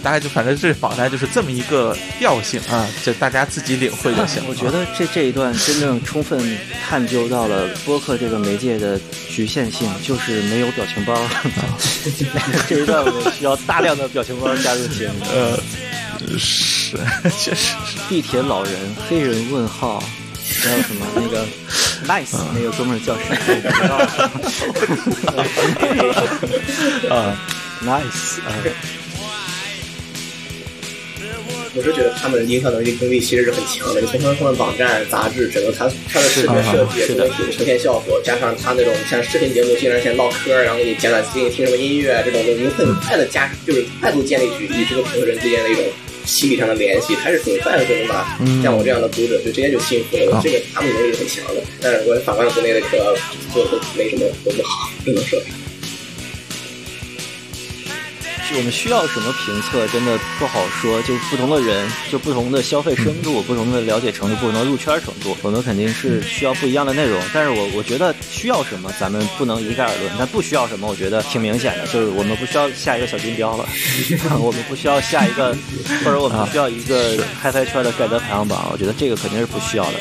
啊，大概就反正这访谈就是这么一个调性啊，就大家自己领会就行。我觉得这这一段真正充分探究到了播客这个媒介的局限性，就是没有表情包。这一段我们需要大量的表情包加入节目。呃，是，确实是。地铁老人、黑人问号，还有什么那个 nice 那个哥们儿叫谁？啊，nice 啊。我是觉得他们营销能力功力其实是很强的。你从他们网站、杂志，整个他他的视觉设计、整体呈现效果，加上他那种像视频节目，经常先唠嗑，然后给你讲讲最近听什么音乐，这种东西很快的加，就是快速建立起与这个评论人之间的一种心理上的联系，还是很快的就能把像我这样的读者就直接就信服了。这个他们能力是很强的。但是我反观国内的可做的都没什么都不好，只能说。我们需要什么评测，真的不好说。就不同的人，就不同的消费深度、不同的了解程度、不同的入圈程度，我们肯定是需要不一样的内容。但是我我觉得需要什么，咱们不能一概而论。但不需要什么，我觉得挺明显的，就是我们不需要下一个小金标了，我们不需要下一个，或者我们需要一个嗨嗨圈的盖德排行榜。我觉得这个肯定是不需要的。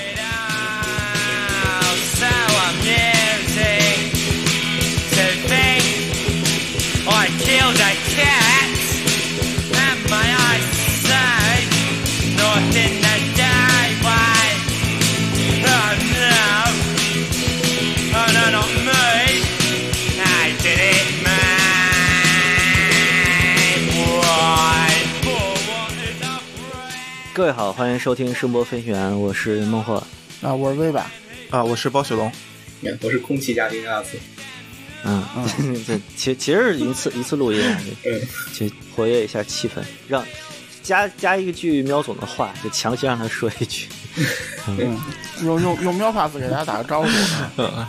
各位好，欢迎收听声波飞行员，我是孟获啊，我是威吧啊，我是包雪龙，我是空气嘉宾阿斯。嗯，对，其其实是一次 一次录音，就活跃一下气氛，让加加一句喵总的话，就强行让他说一句。嗯，用用用喵 pass 给大家打个招呼。嗯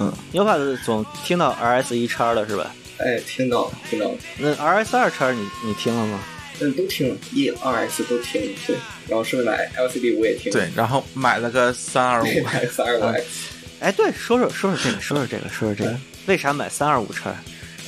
嗯，喵 pass 总听到 RS 一叉了是吧？哎，听到听到。那 RS 二叉你你听了吗？嗯，都听了，一、二 S 都听，对，然后顺便买 LCD 我也听，对，然后买了个三二五，买三二五 X。哎，对，说说说说这个，说说这个，说说这个，为啥买三二五叉？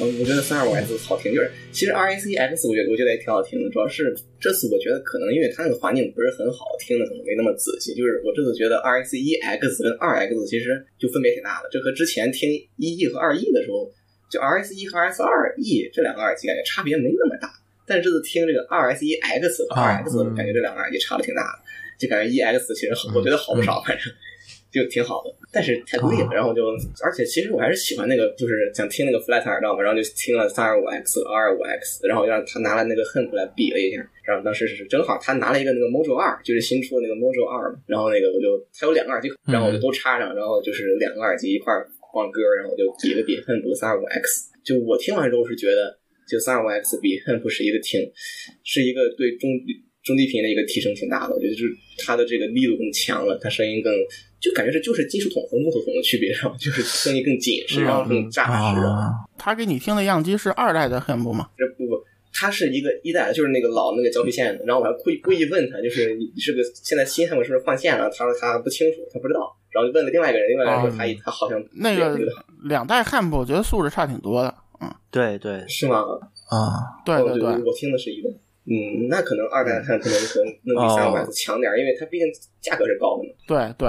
嗯，我觉得三二五 X 好听，就是其实 RAC X 我觉得我觉得也挺好听的，主要是这次我觉得可能因为它那个环境不是很好，听的可能没那么仔细。就是我这次觉得 RAC 一 X 跟二 X 其实就分别挺大的，这和之前听一 E 和二 E 的时候，就 RAC 一和 RS 二 E 这两个耳机感觉差别没那么大。但是这次听这个二 S 一 X 和二 X，感觉这两个耳机差的挺大的，就感觉一 X 其实好，我觉得好不少，反正就挺好的。但是太贵了，然后就，而且其实我还是喜欢那个，就是想听那个 flat 耳道嘛，然后就听了三二五 X、二五 X，然后让他拿了那个 Hemp 来比了一下，然后当时是正好他拿了一个那个 Mojo 二，就是新出的那个 Mojo 二嘛，然后那个我就他有两个耳机，然后我就都插上，然后就是两个耳机一块放歌，然后我就比了比 Hemp 三二五 X，就我听完之后是觉得。就三二五 X 比 Hemp 是一个挺，是一个对中中低频的一个提升挺大的，我觉得就是它的这个力度更强了，它声音更就感觉是就是金属桶和木头桶的区别，然后就是声音更紧实，然后更扎实。他给你听的样机是二代的 Hemp 吗？这不不，它是一个一代，就是那个老那个胶皮线的。然后我还故意故意问他，就是你是个现在新 Hemp 是不是换线了？他说他不清楚，他不知道。然后就问了另外一个人，另外一个人说他他好像那个两代 Hemp 我觉得素质差挺多的。嗯，对对，是吗？啊，对对对，我听的是一代，嗯，那可能二代它可能可能能比三五 S 强点，因为它毕竟价格是高的嘛。对对，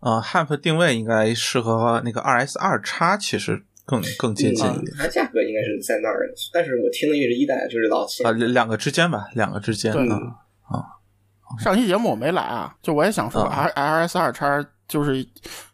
啊，Hamp 定位应该适合那个二 S 二叉，其实更更接近一点。它价格应该是在那儿，但是我听的也是一代，就是老啊，两个之间吧，两个之间啊啊。上期节目我没来啊，就我也想说，R R S 二叉就是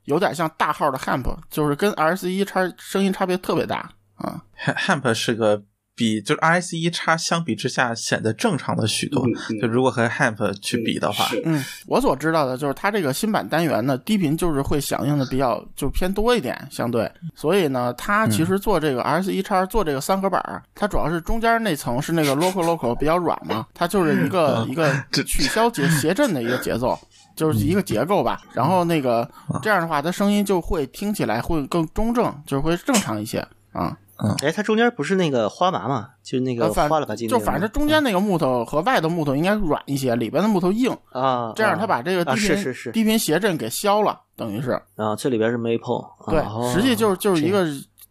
有点像大号的 Hamp，就是跟 R S 一叉声音差别特别大。啊，Hamp 是个比就是 RSE 叉相比之下显得正常的许多。就如果和 Hamp 去比的话，嗯，我所知道的就是它这个新版单元呢，低频就是会响应的比较就偏多一点，相对。所以呢，它其实做这个 RSE 叉做这个三合板，它主要是中间那层是那个 local local 比较软嘛，它就是一个一个取消节谐振的一个节奏，就是一个结构吧。然后那个这样的话，它声音就会听起来会更中正，就是会正常一些啊。嗯，哎，它中间不是那个花麻嘛？就那个花了吧唧，就反正中间那个木头和外头木头应该软一些，里边的木头硬啊。这样它把这个低频是是是低频谐振给消了，等于是啊，这里边是 maple，对，实际就是就是一个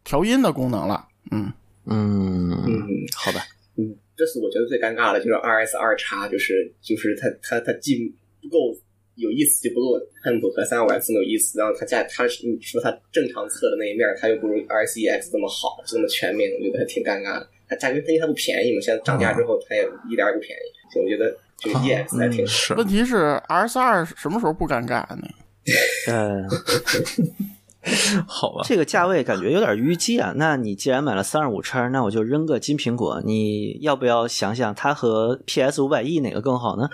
调音的功能了。嗯嗯嗯，好吧，嗯，这次我觉得最尴尬的就是 R S 二叉，就是就是它它它既不够有意思，就不够 Hemp 和三五 X 那么有意思，然后它价它你说它正常测的那一面，它又不如 RCEX 这么好，这么全面，我觉得还挺尴尬的。它价格因为它不便宜嘛，现在涨价之后它也一点也不便宜，所以我觉得这个 E X 还挺。是问题是 R S 二什么时候不尴尬呢？呃，好吧，这个价位感觉有点淤积啊。那你既然买了三十五叉，那我就扔个金苹果。你要不要想想它和 PS 五百 E 哪个更好呢？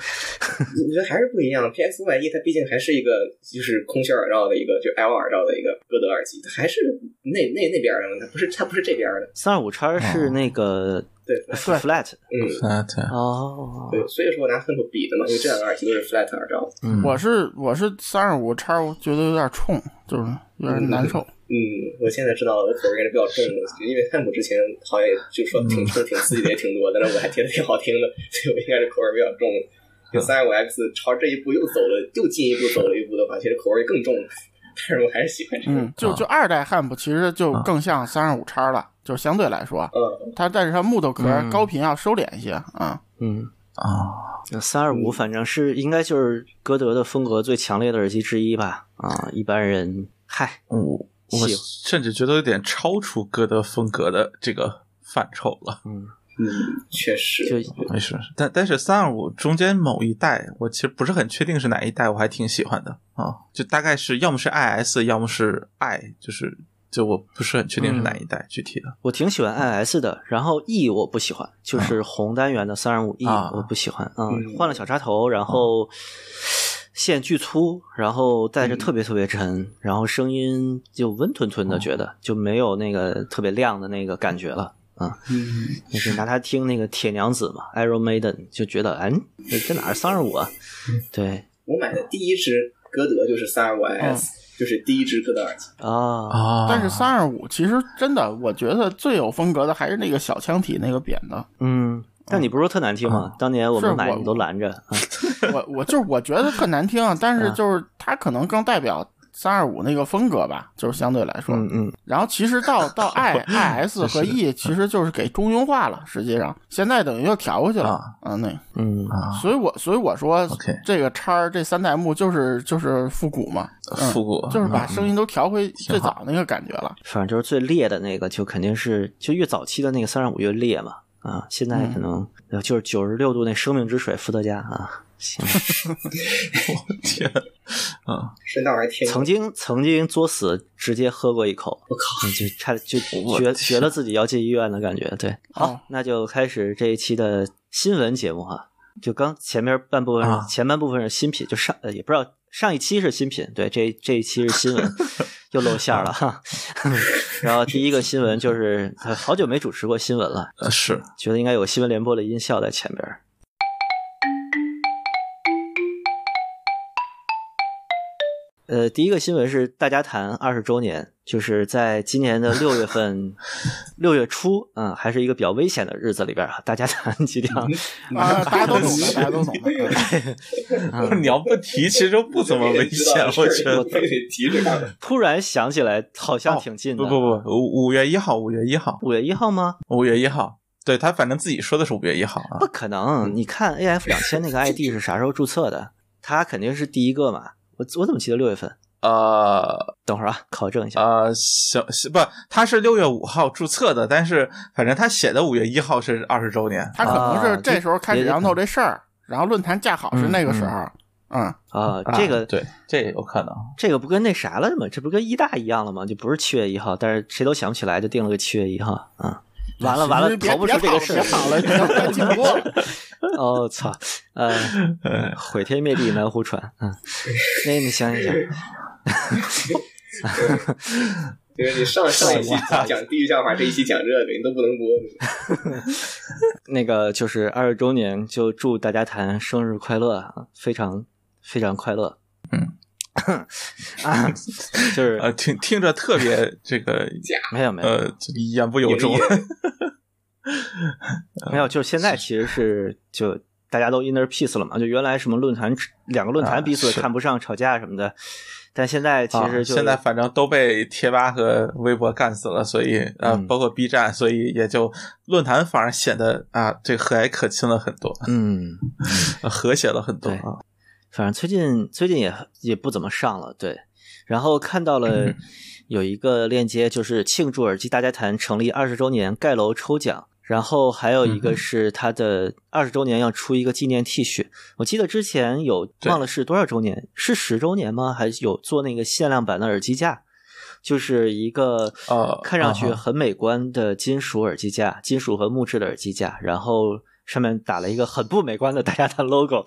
我觉得还是不一样。PS 五百 E 它毕竟还是一个就是空心耳罩的一个，就 L 耳罩的一个歌德耳机，它还是那那那边的，它不是它不是这边的。三十五叉是那个对 flat，嗯，flat，，哦，对，所以说我拿 Hemp 比的嘛，因为这两个耳机都是 flat 耳罩。嗯，我是我是三十五叉，我觉得有点冲，就是有点难受。嗯，我现在知道我的口味应该是比较重的，因为 Hemp 之前好像也就说挺冲挺刺激的也挺多，但是我还觉得挺好听的，所以我应该是口味比较重。就三十五 X 朝这一步又走了，又进一步走了一步的话，其实口味更重。但是我还是喜欢这个。嗯，就就二代 Hemp 其实就更像三十五叉了，就是相对来说，嗯，它但是它木头壳高频要收敛一些啊。嗯，啊，三二五反正是应该就是歌德的风格最强烈的耳机之一吧。啊，一般人嗨，我我喜甚至觉得有点超出歌德风格的这个范畴了。嗯，嗯，确实，就没事，但但是三二五中间某一代，我其实不是很确定是哪一代，我还挺喜欢的啊，就大概是要么是 IS，要么是 I，就是就我不是很确定是哪一代、具体的。我挺喜欢 IS 的，然后 E 我不喜欢，就是红单元的三二五 E 啊。我不喜欢。嗯，嗯。换了小插头，然后线巨粗，然后带着特别特别沉，然后声音就温吞吞的，觉得就没有那个特别亮的那个感觉了。啊，嗯，就是拿它听那个铁娘子嘛，Iron Maiden，就觉得，哎，这这哪是三二五啊？对。我买的第一只歌德就是三二五 S，、就是第一只歌德耳机。啊，啊，但是三二五其实真的，我觉得最有风格的还是那个小腔体那个扁的。嗯，但你不是说特难听吗？当年我们我买你都拦着。啊我我就是我觉得特难听，但是就是它可能更代表三二五那个风格吧，就是相对来说。嗯嗯，然后其实到到 I I S 和 E 其实就是给中庸化了，实际上。现在等于又调回去了啊。嗯，那。嗯啊，所以我所以我说这个叉儿这三代目就是就是复古嘛，嗯复古就是把嗯声音都调回最早那个感觉了。反正就是最烈的那个，就肯定是就越早期的那个三二五越烈嘛。啊，现在可能呃就是九十六度那生命之水伏特加啊，行。我天，啊，顺道还听曾经曾经作死，直接喝过一口，我靠，嗯就差就觉觉得自己要进医院的感觉。对，好，哦那就开始这一期的新闻节目哈。就刚前面半部分、啊。前半部分是新品，就上呃也不知道上一期是新品，对，这这一期是新闻，又露馅儿了哈。然后第一个新闻就是呃好久没主持过新闻了，呃是。觉得应该有新闻联播的音效在前边呃，第一个新闻是大家谈二十周年，就是在今年的六月份，六月初，嗯，还是一个比较危险的日子里边儿啊，大家谈即将啊，大家都懂的，大家都懂的。你要不提，其实不怎么危险，我觉得。非得提这个。突然想起来，好像挺近的。不不不，五五月一号，五月一号，五月一号吗？五月一号，对他反正自己说的是五月一号啊不。可能！你看 AF 两千那个 ID 是啥时候注册的？他肯定是第一个嘛。我我怎么记得六月份？呃等会儿啊，考证一下。呃，行行不，他是六月五号注册的，但是反正他写的五月一号是二十周年。他可能是这时候开始啊让弄这事儿，然后论坛架好是那个时候。嗯，啊，啊这个对，这也有可能。这个不跟那啥了吗？这不跟一大一样了吗？就不是七月一号，但是谁都想不起来，就定了个七月一号。啊，完了完了，逃不出这个事儿。别跑了，别跑了，你要进步。哦操，呃，毁天灭地南湖船。嗯，那你想一想，就是你上上一期讲地狱笑话，这一期讲这个，你都不能播。那个就是二十周年，就祝大家谈生日快乐啊，非常非常快乐。嗯啊，就是呃，听听着特别这个没有没有。呃言不由衷。没有，就是现在其实是就大家都 inner peace 了嘛，就原来什么论坛两个论啊坛彼此是。看不上、吵架什么的，但现在其实就、啊、现在反正都被贴吧和微博干死了，所以呃，嗯。包括 B 站，所以也就论坛反而显得啊，这个和蔼可亲了很多，嗯，呃 和谐了很多啊。反正最近最近也也不怎么上了，对。然后看到了嗯有一个链接，就是庆祝耳机大家谈成立二十周年盖楼抽奖，然后还有一嗯个是它的二十周年要出一个纪念 T 恤。我记得之前有忘了是多少周年，是十周年吗？还是有做那个限量版的耳机架？就是一个呃看上去很美观的金属耳机架，金属和木质的耳机架，然后上面打了一个很不美观的大家谈 logo，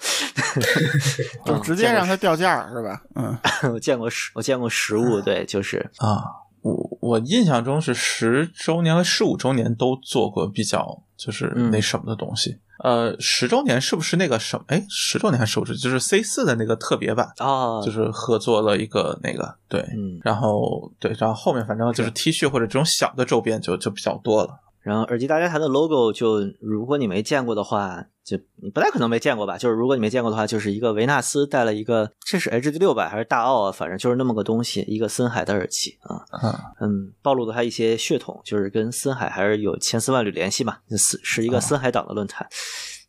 就直接让它掉价儿是吧？嗯，我见过实我见过实物，对，就是啊，我我印象中是十周年和十五周年都做过比较就是嗯那什么的东西。呃，十周年是不是那个什么？哎，十周年还是十五周年？就是 C 四的那个特别版，啊，就是合作了一个那个对，嗯，然后对，然后后面反正就是 T 恤或者这种小的周边就就比较多了。然后耳机大家谈的 logo 就如果你没见过的话，就你不太可能没见过吧？就是如果你没见过的话，就是一个维纳斯带了一个，这是 HD 六百还是大奥啊？反正就是那么个东西，一个森海的耳机啊，嗯嗯，暴露了它一些血统，就是跟森海还是有千丝万缕联系嘛，是是一个森海党的论坛。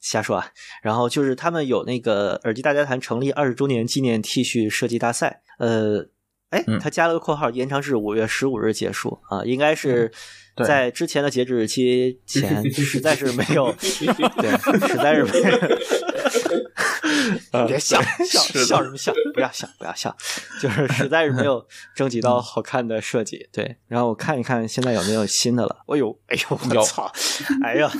瞎说啊，然后就是他们有那个耳机大家谈成立二十周年纪念 T 恤设计大赛，呃，哎嗯，他加了个括号，延长至五月十五日结束啊，应该是对在之前的截止日期前，实在是没有，对，实在是没有。别笑笑笑什么笑？不要笑，不要笑，就是实在是没有征集到好看的设计。对，然后我看一看现在有没有新的了。哎呦，哎呦，我操！哎呀，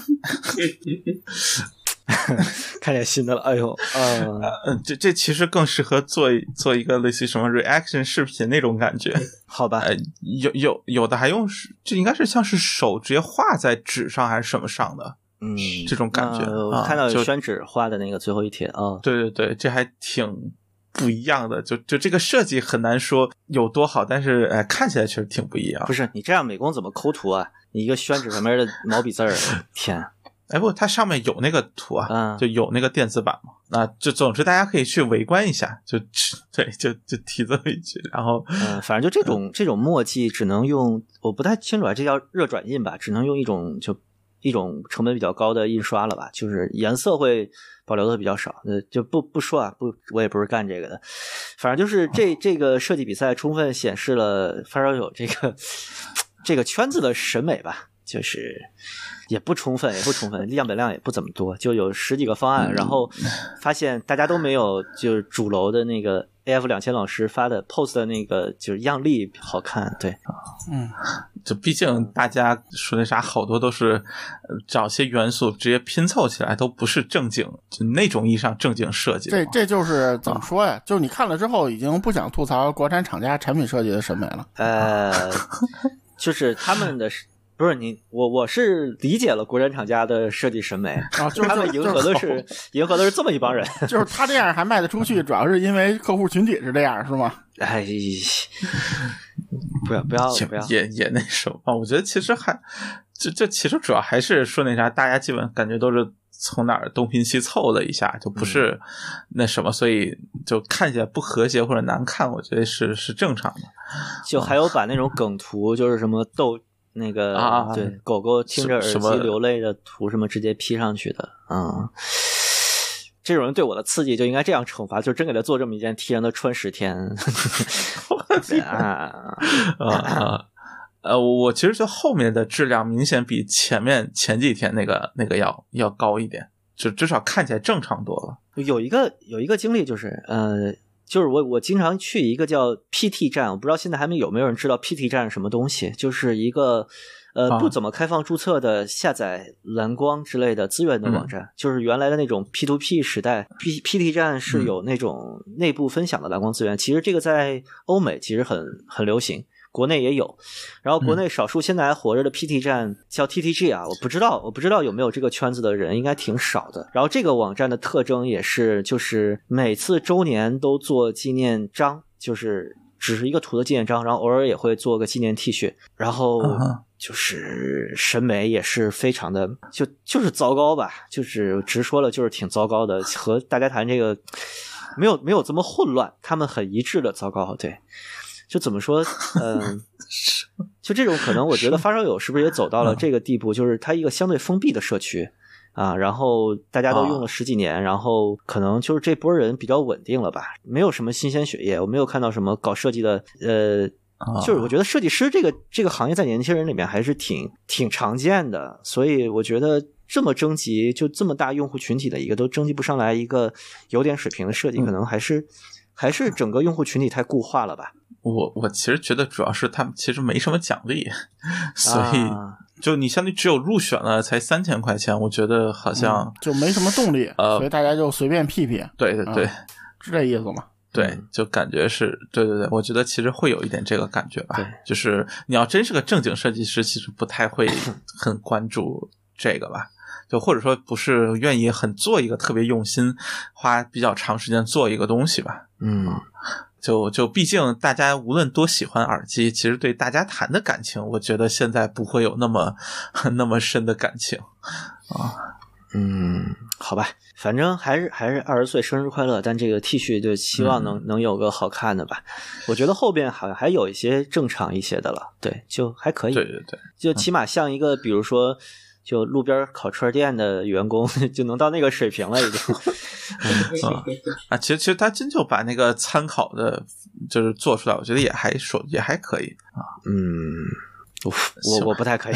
看见新的了。哎呦，嗯，嗯，这这其实更适合做做一个类似于什么 reaction 视频那种感觉。好吧，呃，有有有的还用是，这应该是像是手直接画在纸上还是什么上的嗯，这种感觉我看到有宣纸画的那个最后一帖啊。对对对，这还挺不一样的。就就这个设计很难说有多好，但是哎，看起来确实挺不一样不。是你这样美工怎么抠图啊？你一个宣纸上面的毛笔字儿，天，哎，不，它上面有那个图啊，嗯就有那个电子版嘛。那就总之大家可以去围观一下，就 对，就就提这么一句，然后嗯，反正就这种这种墨迹只能用，我不太清楚啊，这叫热转印吧，只能用一种就一种成本比较高的印刷了吧，就是颜色会保留的比较少，呃，就不不说啊，不，我也不是干这个的，反正就是这这个设计比赛充分显示了发烧友这个 这个圈子的审美吧，就是。也不充分，也不充分，样本量也不怎么多，就有十几个方案，然后发现大家都没有就是主楼的那个 AF 两千老师发的 POS 的那个就是样例好看，对，嗯，就毕竟大家说那啥，好多都是呃找些元素直接拼凑起来，都不是正经，就那种意义上正经设计。这这就是怎么说呀？就是你看了之后，已经不想吐槽国产厂家产品设计的审美了。呃，就是他们的不是你我我是理解了国产厂家的设计审美，啊，就是他们迎合的是迎合的是这么一帮人，就是他这样还卖得出去，主要是因为客户群体是这样，是吗？哎，不要不要不要，也也也那什么，我觉得其实还这这其实主要还是说那啥，大家基本感觉都是从哪儿东拼西凑了一下，就不是那什么，所以就看起来不和谐或者难看，我觉得是是正常的。就还有把那种梗图，就是什么逗那个啊对狗狗听着耳机流泪的图什么直接 P 上去的，嗯。这种人对我的刺激就应该这样惩罚，就真给他做这么一件 T，让他穿十天。啊，啊啊，呃，我其实觉得后面的质量明显比前面前几天那个那个要要高一点，就至少看起来正常多了。有一个有一个经历就是，呃，就是我我经常去一个叫 PT 站，我不知道现在还没有没有人知道 PT 站是什么东西，就是一个呃啊不怎么开放注册的下载蓝光之类的资源的网站，就是原来的那种 P to P 时代，P PT 站是有那种内部分享的蓝光资源，其实这个在欧美其实很很流行。国内也有，然后国内少数现在还活着的 PT 站叫 TTG 啊，我不知道，我不知道有没有这个圈子的人，应该挺少的。然后这个网站的特征也是，就是每次周年都做纪念章，就是只是一个图的纪念章，然后偶尔也会做个纪念 T 恤，然后嗯就是审美也是非常的，就就是糟糕吧，就是直说了就是挺糟糕的，和大家谈这个。没有没有这么混乱，他们很一致的糟糕。对，就怎么说，嗯，就这种可能，我觉得发烧友是不是也走到了这个地步？就是它一个相对封闭的社区啊，然后大家都用了十几年，然后可能就是这波人比较稳定了吧，没有什么新鲜血液，我没有看到什么搞设计的，呃。就是我觉得设计师这个这个行业在年轻人里面还是挺挺常见的，所以我觉得这么征集就这么大用户群体的一个都征集不上来一个有点水平的设计，可能还是还是整个用户群体太固化了吧。我我其实觉得主要是他们其实没什么奖励，所以就你相当于只有入选了才三千块钱，我觉得好像就没什么动力，所以大家就随便 P P。对对对，是这意思吗？对，就感觉是对对对，我觉得其实会有一点这个感觉吧。就是你要真是个正经设计师，其实不太会 很关注这个吧。就或者说不是愿意很做一个特别用心，花比较长时间做一个东西吧。嗯，就就毕竟大家无论多喜欢耳机，其实对大家谈的感情，我觉得现在不会有那么 那么深的感情啊。嗯，好吧。反正还是还是二十岁生日快乐，但这个 T 恤就希望能能有个好看的吧。我觉得后边好像还有一些正常一些的了，对，就还可以。对对对，就起码像一个，比如说，就路边烤串店的员工 就能到那个水平了，已经。啊，其实其实他真就把那个参考的，就是做出来，我觉得也还说也还可以啊。嗯。我我不太可以，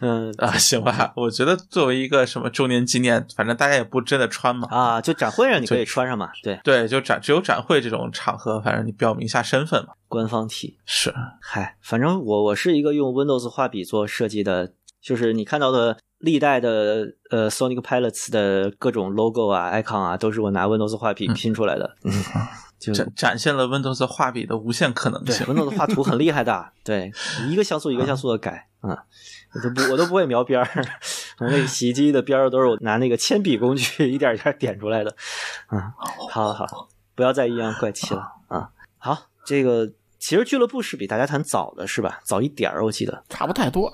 嗯啊，行吧。我觉得作为一个什么周年纪念，反正大家也不真的穿嘛啊，就展会上你可以穿上嘛，对对，就展只有展会这种场合，反正你表明一下身份嘛。官方体是，嗨，反正我我是一个用 Windows 画笔做设计的，就是你看到的历代的呃 Sonic Pilots 的各种 logo 啊、icon 啊，都是我拿 Windows 画笔拼出来的。嗯、就展展现了 Windows 画笔的无限可能性。Windows 画图很厉害的，对，一个像素一个像素的改，嗯，我都不我都不会描边儿，那个洗衣机的边儿都是我拿那个铅笔工具一点一点点出来的，嗯，好好好，不要再阴阳怪气了啊。好，这个其实俱乐部是比大家谈早的是吧？早一点儿，我记得差不太多，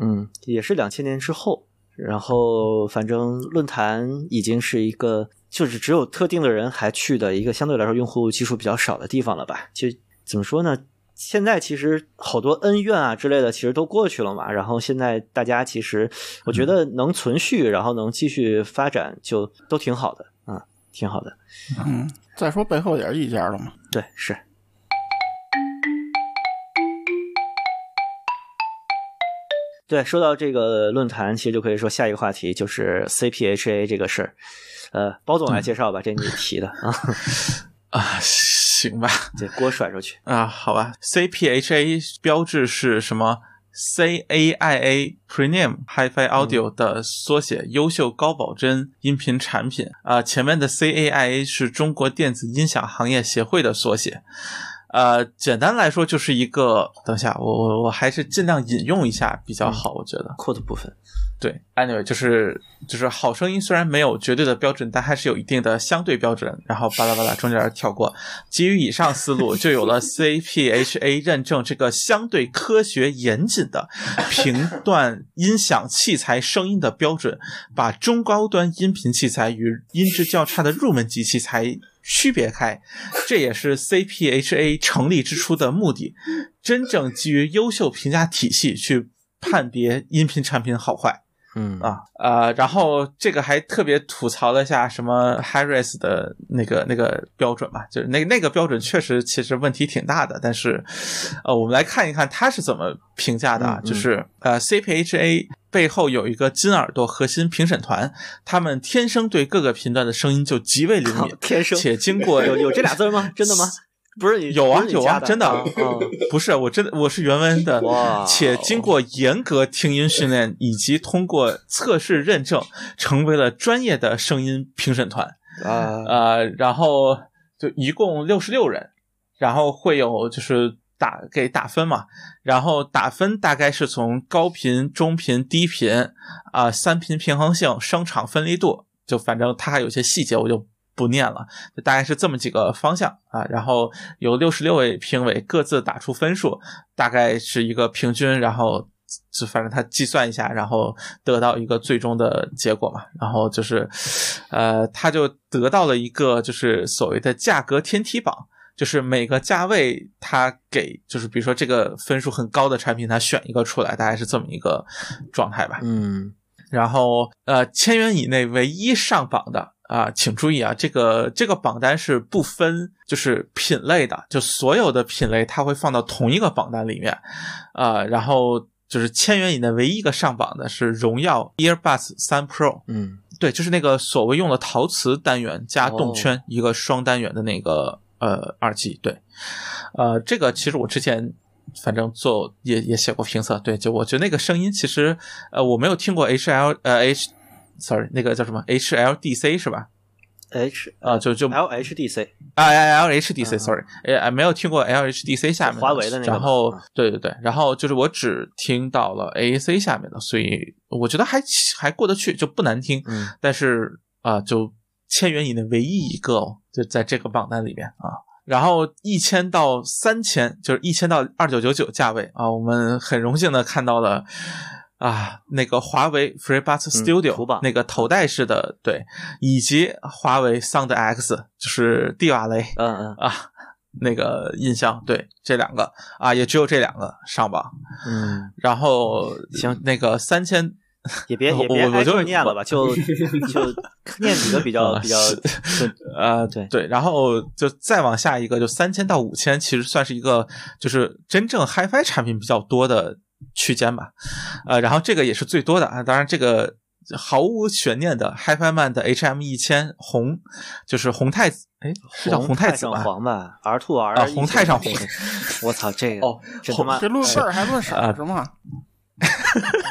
嗯，也是两千年之后，然后反正论坛已经是一个。就是只有特定的人还去的一个相对来说用户基数比较少的地方了吧？就怎么说呢？现在其实好多恩怨啊之类的，其实都过去了嘛。然后现在大家其实我觉得能存续，然后能继续发展，就都挺好的啊，挺好的。嗯，再说背后也是一家了嘛。对，是。对，说到这个论坛，其实就可以说下一个话题就是 CPHA 这个事儿。呃，包总来介绍吧，这你提的啊 啊，行吧，这锅甩出去啊，好吧。CPHA 标志是什么？CAIA Premium Hi-Fi Audio 的缩写，优秀高保真音频产品啊。前面的 CAIA 是中国电子音响行业协会的缩写。呃，简单来说就是一个，等一下我我我还是尽量引用一下比较好，我觉得 quote 部分。对，anyway，就是就是好声音虽然没有绝对的标准，但还是有一定的相对标准。然后巴拉巴拉中间跳过，基于以上思路，就有了 CPHA 认证这个相对科学严谨的 评断音响器材声音的标准，把中高端音频器材与音质较差的入门级器材区别开。这也是 CPHA 成立之初的目的，真正基于优秀评价体系去判别音频产品好坏。嗯啊呃，然后这个还特别吐槽了一下什么 Harris 的那个那个标准嘛，就是那那个标准确实其实问题挺大的，但是呃，我们来看一看他是怎么评价的啊，就是呃 CPHA 背后有一个金耳朵核心评审团，他们天生对各个频段的声音就极为灵敏，天生且经过有有这俩字吗？真的吗？不是有啊有啊，真的，不是我真的我是原文的，且经过严格听音训练以及通过测试认证，成为了专业的声音评审团啊。呃，然后就一共六十六人，然后会有就是打给打分嘛，然后打分大概是从高频、中频、低频啊三频平衡性、声场分离度，就反正它还有些细节我就。不念了，就大概是这么几个方向啊，然后有六十六位评委各自打出分数，大概是一个平均，然后就反正他计算一下，然后得到一个最终的结果嘛。然后就是，呃，他就得到了一个就是所谓的价格天梯榜，就是每个价位他给就是比如说这个分数很高的产品，他选一个出来，大概是这么一个状态吧。嗯然后呃，千元以内唯一上榜的啊，请注意啊，这个这个榜单是不分就是品类的，就所有的品类它会放到同一个榜单里面，啊，然后就是千元以内唯一一个上榜的是荣耀 Earbuds 三 Pro，嗯。对，就是那个所谓用的陶瓷单元加动圈、一个双单元的那个呃耳机，对，呃，这个其实我之前反正做也也写过评测，对，就我觉得那个声音其实呃我没有听过 HL 呃 H sorry 那个叫什么 HLDC 是吧？，H 啊、就就 LHDC 啊，LHDC 嗯 sorry，哎，没有听过 LHDC 下面华为的那个然后嗯对对对，然后就是我只听到了 AAC 下面的，所以我觉得还还过得去，就不难听。嗯但是啊、就千元以内唯一一个哦，就在这个榜单里面啊。然后一千到三千，就是一千到二九九九价位啊，我们很荣幸的看到了啊，那个华为 FreeBuds 嗯 Studio、那个头戴式的，对，以及华为 Sound X，就是蒂瓦雷嗯嗯。啊，那个音箱，对，这两个啊，也只有这两个上榜。嗯，然后行。那个三千也别也别我就别挨个念了吧，就 就念几个比较啊比较呃，对对，然后就再往下一个，就三千到五千，其实算是一个就是真正 HiFi 产品比较多的区间吧。呃，然后这个也是最多的啊，当然这个毫无悬念的 HiFiMan 的 HM 一千红，就是红太子，哎，是叫红太太子吧？黄吧，R two R 啊红太上红我操，这个哦这他妈这论辈儿还论色是吗？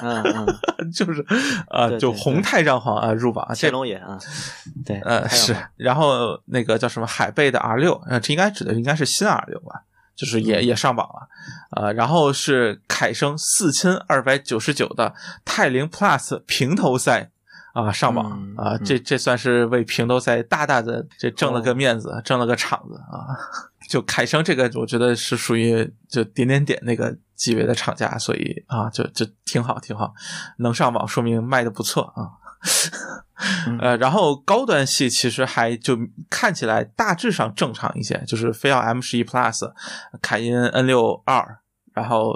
嗯嗯，就是呃，就红太上皇啊入榜，这乾隆爷啊，对，呃是然后那个叫什么海贝的 R 六，呃，这应该指的应该是新 R 六吧，就是嗯也也上榜了，呃，然后是凯声四千二百九十九的泰凌 Plus 平头塞啊上榜嗯啊，嗯这这算是为平头塞大大的这挣了个哦面子，挣了个场子啊。就凯声这个，我觉得是属于就点点点那个级别的厂家，所以啊，就就挺好挺好，能上榜说明卖的不错啊。嗯。呃，然后高端系其实还就看起来大致上正常一些，就是飞奥 M 十一 Plus、凯因 N 六二，然后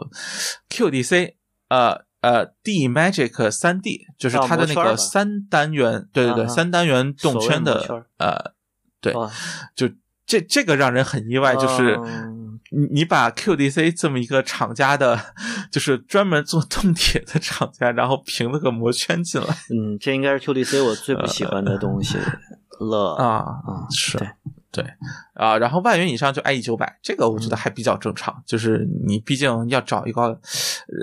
QDC 呃呃 D Magic 三 D，就是它的那个三单元，对对对，三单元动圈的呃，对，就这这个让人很意外，就是。嗯你你把 QDC 这么一个厂家的，就是专门做动铁的厂家，然后评了个魔圈进来嗯，这应该是 QDC 我最不喜欢的东西了啊，啊，是对，对啊，然后万元以上就 IE 九百，这个我觉得还比较正常，就是你毕竟要找一个，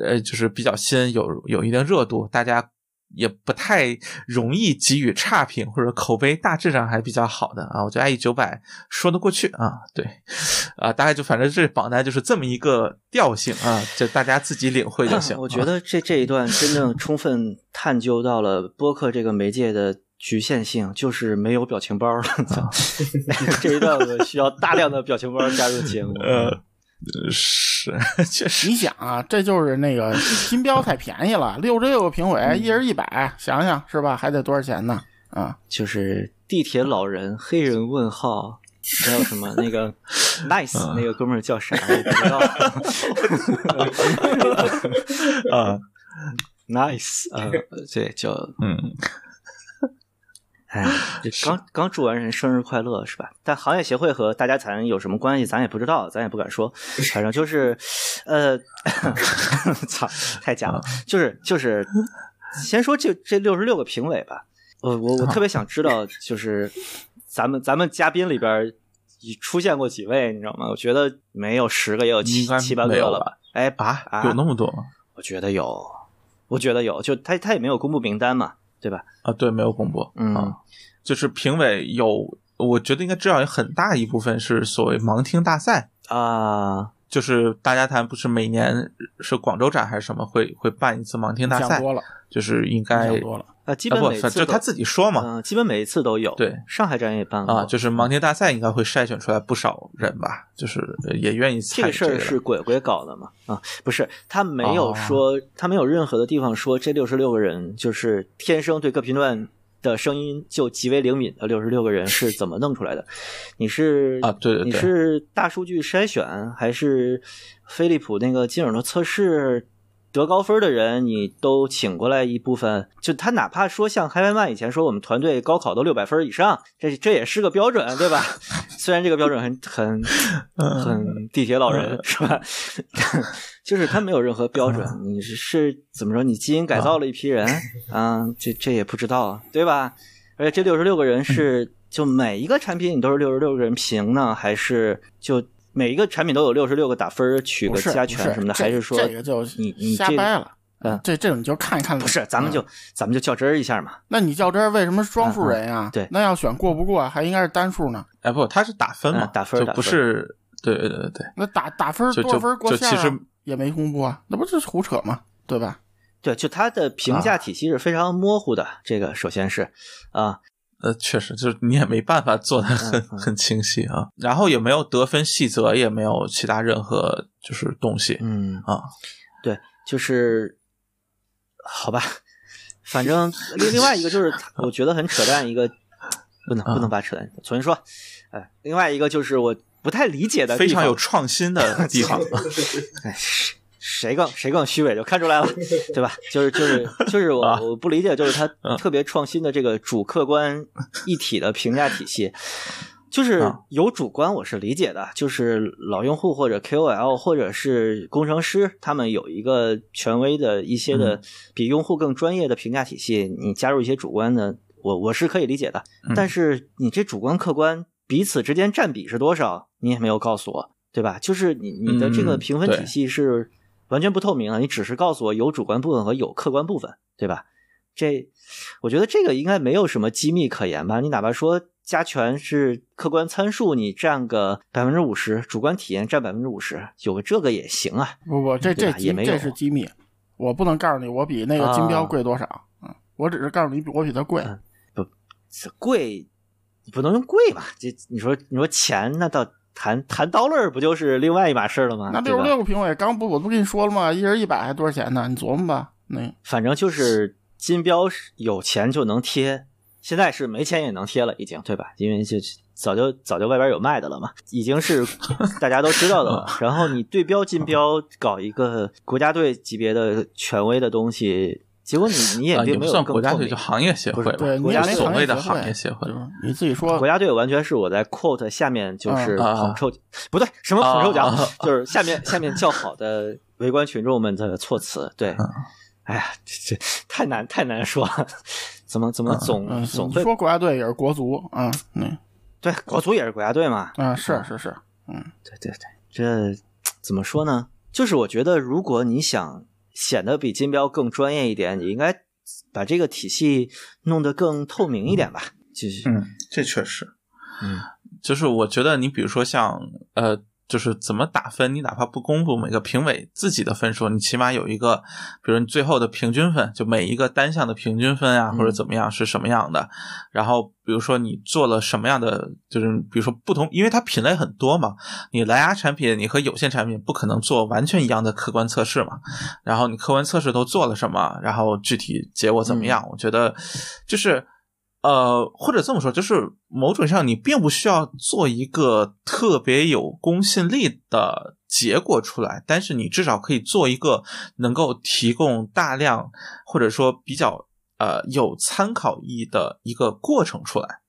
呃，就是比较新，有有一定热度，大家也不太容易给予差评或者口碑大致上还比较好的啊，我觉得 IE 九百说得过去啊，对，啊，大概就反正这榜单就是这么一个调性啊，就大家自己领会就行。我觉啊得这这一段真正充分探究到了播客这个媒介的局限性，就是没有表情包了。这一段我需要大量的表情包加入节目。呃，是 确实你想啊，这就是那个金标太便宜了，六十六个评委，一人一百，想想是吧？还得多少钱呢？啊，就是地铁老人、黑人问号，还有什么那个 nice 嗯那个哥们儿叫啥？我不知道。啊，nice 啊，对，叫嗯，哎，这刚刚祝完人生日快乐是吧？但行业协会和大家谈有什么关系，咱也不知道，咱也不敢说。反正就是，呃，操，太假了。就是就是，先说这这六十六个评委吧。呃我我特别想知道，就是咱们咱们嘉宾里边出现过几位，你知道吗？我觉得没有十个，也有七七八个了吧？哎啊，啊有那么多吗？我觉得有，我觉得有，就他他也没有公布名单嘛，对吧？啊，对，没有公布。嗯啊，就是评委有，我觉得应该至少有很大一部分是所谓盲听大赛。啊，就是大家谈不是每年是广州展还是什么会会办一次盲听大赛，多了，就是应该想多了。啊，基本每次就他自己说嘛，嗯，基本每一次都有。对，上海站也办过啊，就是盲听大赛应该会筛选出来不少人吧，就是呃也愿意参与这个事儿是鬼鬼搞的嘛？啊，不是，他没有哦说，他没有任何的地方说这六十六个人就是天生对各频段的声音就极为灵敏的六十六个人是怎么弄出来的？你是啊对对对你是大数据筛选，还是飞利浦那个金耳朵测试？得高分的人，你都请过来一部分，就他哪怕说像海外曼以前说我们团队高考都六百分以上，这这也是个标准，对吧？虽然这个标准很很很地铁老人是吧？就是他没有任何标准，你是是怎么说？你基因改造了一批人啊？这这也不知道，对吧？而且这六十六个人是就每一个产品你都是六十六个人评呢，还是就每一个产品都有六十六个打分取个加权什么的，这还是说这个就你你瞎掰了？嗯这这种你就看一看。不是？咱们就嗯咱们就较真儿一下嘛。那你较真儿为什么是双数人呀？对那要选过不过，还应该是单数呢？哎不，他是打分嘛，嗯打分就不是对对对对，那打打分多少分过线啊其实也没公布啊，那不是胡扯吗？对吧？对，就它的评价体系是非常模糊的。这个首先是啊，呃，确实就是你也没办法做的很很清晰啊，然后也没有得分细则，也没有其他任何就是东西嗯，啊，对，就是好吧，反正 另另外一个就是我觉得很扯淡一个，不能不能把扯淡重新说，哎，另外一个就是我不太理解的，非常有创新的地方。哎，谁谁更谁更虚伪就看出来了，对吧？就是就是就是我、啊我不理解，就是他 嗯特别创新的这个主客观一体的评价体系。就是啊有主观，我是理解的，就是老用户或者 KOL 或者是工程师，他们有一个权威的一些的嗯比用户更专业的评价体系，你加入一些主观的，我我是可以理解的。嗯但是你这主观客观彼此之间占比是多少，你也没有告诉我，对吧？就是你你的这个嗯评分体系是完全不透明啊，你只是告诉我有主观部分和有客观部分，对吧？这我觉得这个应该没有什么机密可言吧？你哪怕说加权是客观参数，你占个百分之五十，主观体验占百分之五十，有个这个也行啊。不不，这这也没有这是机密，我不能告诉你我比那个金标贵多少。嗯，我只是告诉你我比它贵。嗯这贵，不能用贵吧？这你说你说钱，那倒谈谈 dollar 不就是另外一码事了吗？那六十六个评委刚不我不跟你说了吗？一人一百还多少钱呢？你琢磨吧。那反正就是金标是有钱就能贴，现在是没钱也能贴了，已经对吧？因为就早就早就外边有卖的了嘛，已经是 大家都知道的了。然后你对标金标，搞一个国家队级别的权威的东西，结果你你也并没有更算国家队，就行业协会吧，对，你国家所谓的行业协会嘛你自己说国家队完全是我在 quote 下面就是捧臭，不对，什么捧臭奖，啊啊啊就是下面下面较好的围观群众们的措辞。对，嗯哎呀，这这太难太难说了，怎么怎么总、嗯，总会说国家队也是国足啊，嗯对国足也是国家队嘛？嗯，是是是，嗯对对对，这怎么说呢？就是我觉得，如果你想显得比金标更专业一点，你应该把这个体系弄得更透明一点吧。就是嗯，这确实，嗯。就是我觉得你比如说像呃，就是怎么打分，你哪怕不公布每个评委自己的分数，你起码有一个，比如你最后的平均分，就每一个单项的平均分啊，嗯或者怎么样是什么样的。然后比如说你做了什么样的，就是比如说不同，因为它品类很多嘛，你蓝牙产品你和有线产品不可能做完全一样的客观测试嘛。然后你客观测试都做了什么，然后具体结果怎么样？我觉得就是。呃，或者这么说，就是某种上你并不需要做一个特别有公信力的结果出来，但是你至少可以做一个能够提供大量或者说比较呃有参考意义的一个过程出来。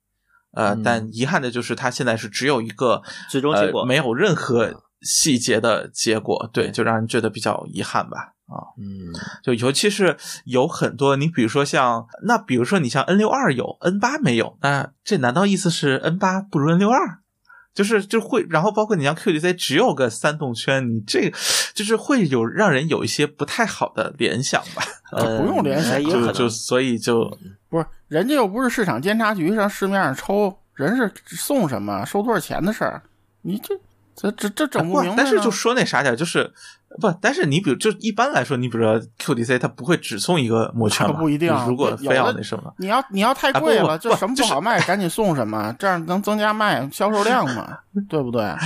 呃，嗯。但遗憾的就是它现在是只有一个最终结果。呃、没有任何细节的结果，对，就让人觉得比较遗憾吧。啊，嗯就尤其是有很多，你比如说像那，比如说你像 N 六二有，N 八没有，那这难道意思是 N 八不如 N 六二？就是就会，然后包括你像 QDC 只有个三动圈，你这个就是会有让人有一些不太好的联想吧？呃，不用联想就就所以就不是人家又不是市场监察局上市面上抽，人是送什么收多少钱的事儿，你这这这这整不明白呢。但是就说那啥点儿，就是不，但是你比如就一般来说，你比如说 QDC，它不会只送一个魔圈嘛？可不一定如果非要那什么，你要你要太贵了，就什么不好卖，赶紧送什么，这样能增加卖销售量嘛，对不对？啊，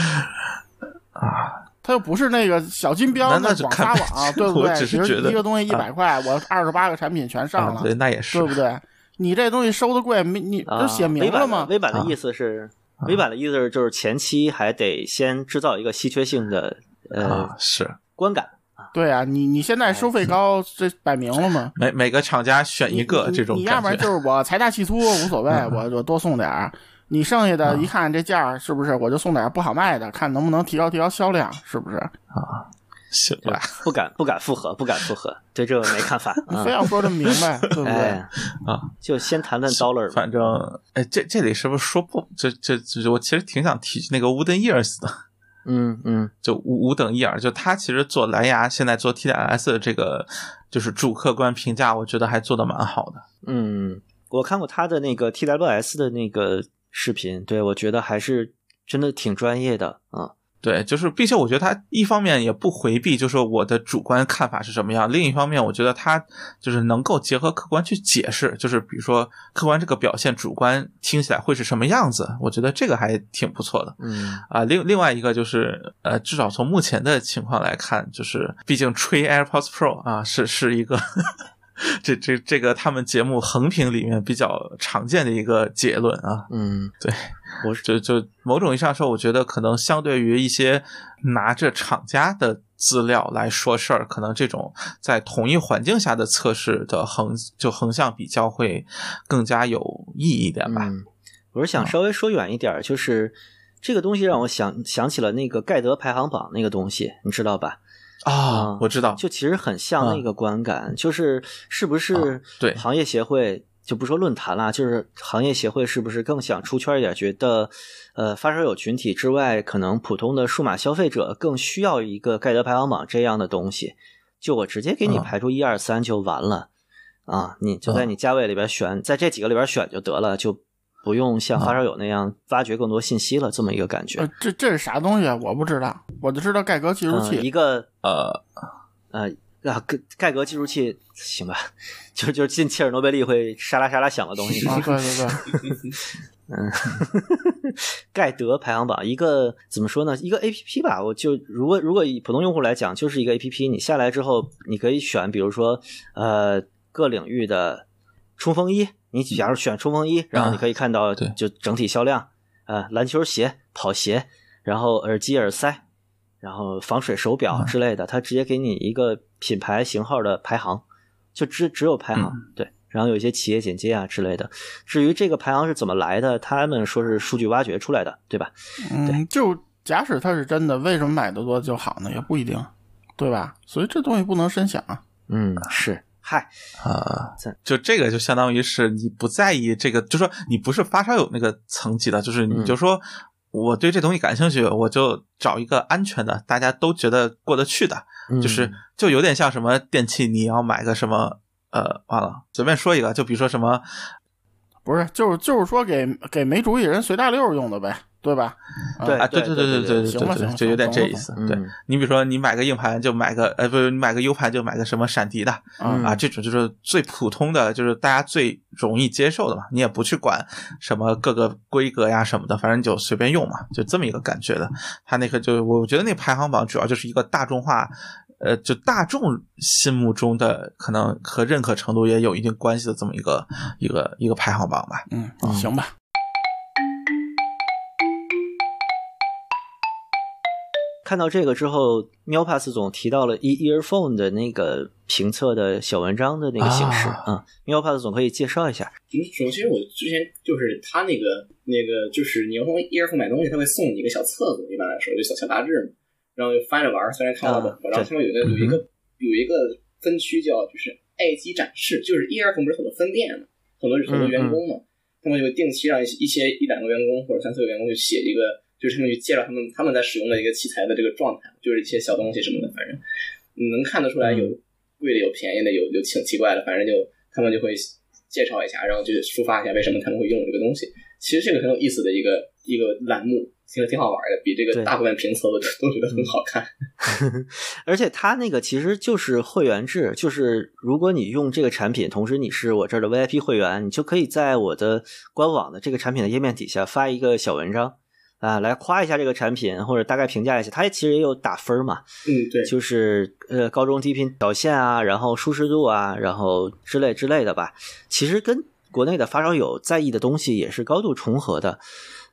它又不是那个小金标那广撒网，对不对？比如只是觉得一个东西一百块，我二十八个产品全上了，啊对，那也是对不对？你这东西收的贵，没你都写明了吗？啊微版的意思是，微版的意思是就是前期还得先制造一个稀缺性的呃啊是观感。对啊，你你现在收费高，这摆明了嘛。每每个厂家选一个这种你要不然。就是我财大气粗无所谓，嗯我我多送点儿。你剩下的一看这价儿是不是，我就送点儿不好卖的，看能不能提高提高销量，是不是？行吧，不敢不敢复合，不敢复合，对这个没看法。非要说这么明白，对不对？哎啊，就先谈谈 dollar 吧。反正哎，这这里是不是说不？这这这，我其实挺想提那个 Wooden Ears 的，嗯嗯就五五等一耳，就他其实做蓝牙，现在做 TWS 的这个就是主客观评价，我觉得还做的蛮好的。嗯，我看过他的那个 TWS 的那个视频，对我觉得还是真的挺专业的啊。对，就是，并且我觉得他一方面也不回避，就是我的主观看法是什么样；另一方面，我觉得他就是能够结合客观去解释，就是比如说客观这个表现，主观听起来会是什么样子。我觉得这个还挺不错的。嗯啊，另另外一个就是，呃，至少从目前的情况来看，就是毕竟吹 AirPods Pro 啊，是是一个 这这这个他们节目横评里面比较常见的一个结论啊。嗯，对，我就就某种意义上说，我觉得可能相对于一些拿着厂家的资料来说事儿，可能这种在同一环境下的测试的横就横向比较会更加有意义一点吧。嗯，我是想稍微说远一点儿，就是这个东西让我想想起了那个盖德排行榜那个东西，你知道吧？啊啊，我知道，就其实很像那个观感，就是是不是啊对。行业协会就不说论坛啦，就是行业协会是不是更想出圈一点，觉得呃发烧友群体之外，可能普通的数码消费者更需要一个盖德排行榜这样的东西，就我直接给你啊排出一二三就完了啊，你就在啊你价位里边选，在这几个里边选就得了，就不用像发烧友那样挖掘更多信息了，这么一个感觉呃。，这这是啥东西啊？我不知道，我就知道盖格计数器，一。个呃，呃啊，盖盖革计数器行吧，就就是进切尔诺贝利会沙拉沙拉响的东西。啊，对对对，嗯，盖德排行榜一个怎么说呢？一个 A P P 吧，我就如果如果以普通用户来讲，就是一个 A P P。你下来之后，你可以选，比如说呃各领域的冲锋衣，你假如选冲锋衣，然后你可以看到对就整体销量，呃篮球鞋、跑鞋，然后耳机、耳塞，然后防水手表之类的，它直接给你一个品牌型号的排行，就只只有排行，对。然后有一些企业简介啊之类的。至于这个排行是怎么来的，他们说是数据挖掘出来的，对吧？嗯，就假使它是真的，为什么买的多就好呢？也不一定，对吧？所以这东西不能深想啊。嗯，是。嗨，啊。在，就这个就相当于是你不在意这个，就说你不是发烧友那个层级的，就是你嗯。就说我对这东西感兴趣，我就找一个安全的，大家都觉得过得去的，就是嗯就有点像什么电器，你要买个什么呃，忘了随便说一个，就比如说什么不是，就是就是说给给没主意人随大溜用的呗，对吧？啊对啊，对对对对对行吧行吧对，就有点这意思。对嗯你比如说你买个硬盘就买个呃，不是你买个 U 盘就买个什么闪迪的嗯啊，这种就是最普通的，就是大家最容易接受的嘛。你也不去管什么各个规格呀什么的，反正你就随便用嘛，就这么一个感觉的。它那个就我觉得那排行榜主要就是一个大众化。呃，就大众心目中的可能和认可程度也有一定关系的这么一个一个一个排行榜吧。嗯，行吧。看到这个之后，喵 pass 总提到了 e earphone 的那个评测的小文章的那个形式啊。啊，喵 pass 总可以介绍一下。嗯，首先我之前就是他那个那个，就是你要从 earphone 买东西，他会送你一个小册子，一般来说就小小杂志嘛，然后就翻着玩儿，虽然看不懂，啊然后他们有一个有一个有一个分区叫就是爱机展示，就是 earphone 不是很多分店嘛，很多很多员工嘛，他们就定期让一些一些一两个员工或者三四个员工去写一个，就是他们去介绍他们他们在使用的一个器材的这个状态，就是一些小东西什么的，反正你能看得出来有贵的有便宜的有有挺奇怪的，反正就他们就会介绍一下，然后就抒发一下为什么他们会用这个东西。其实这个很有意思的一个一个栏目，挺挺好玩的，比这个大部分评测的都觉得很好看。而且它那个其实就是会员制，就是如果你用这个产品，同时你是我这儿的 VIP 会员，你就可以在我的官网的这个产品的页面底下发一个小文章啊，来夸一下这个产品，或者大概评价一下。它其实也有打分嘛，嗯，对，就是呃高中低频表现啊，然后舒适度啊，然后之类之类的吧。其实跟国内的发烧友在意的东西也是高度重合的，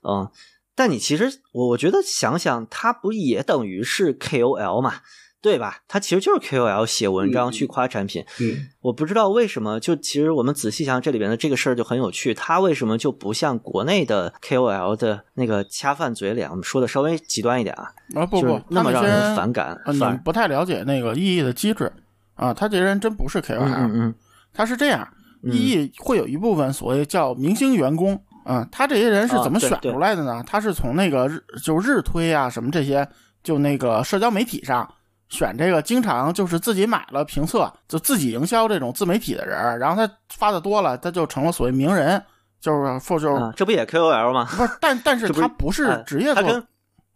嗯。但你其实我我觉得想想，它不也等于是 KOL 嘛，对吧？他其实就是 KOL 写文章嗯去夸产品。嗯，我不知道为什么，就其实我们仔细想这里边的这个事儿就很有趣，他为什么就不像国内的 KOL 的那个掐饭嘴脸？我们说的稍微极端一点啊，啊不不就是，那么让人反感啊，你不太了解那个意义的机制啊，他这人真不是 KOL，、嗯他是这样，嗯意义会有一部分所谓叫明星员工啊，他这些人是怎么选出来的呢？他是从那个日就日推啊什么这些，就那个社交媒体上选这个经常就是自己买了评测，就自己营销这种自媒体的人，然后他发的多了，他就成了所谓名人，就是或就是、啊，这不也 KOL 吗？不是，但但是 他不是哎职业做，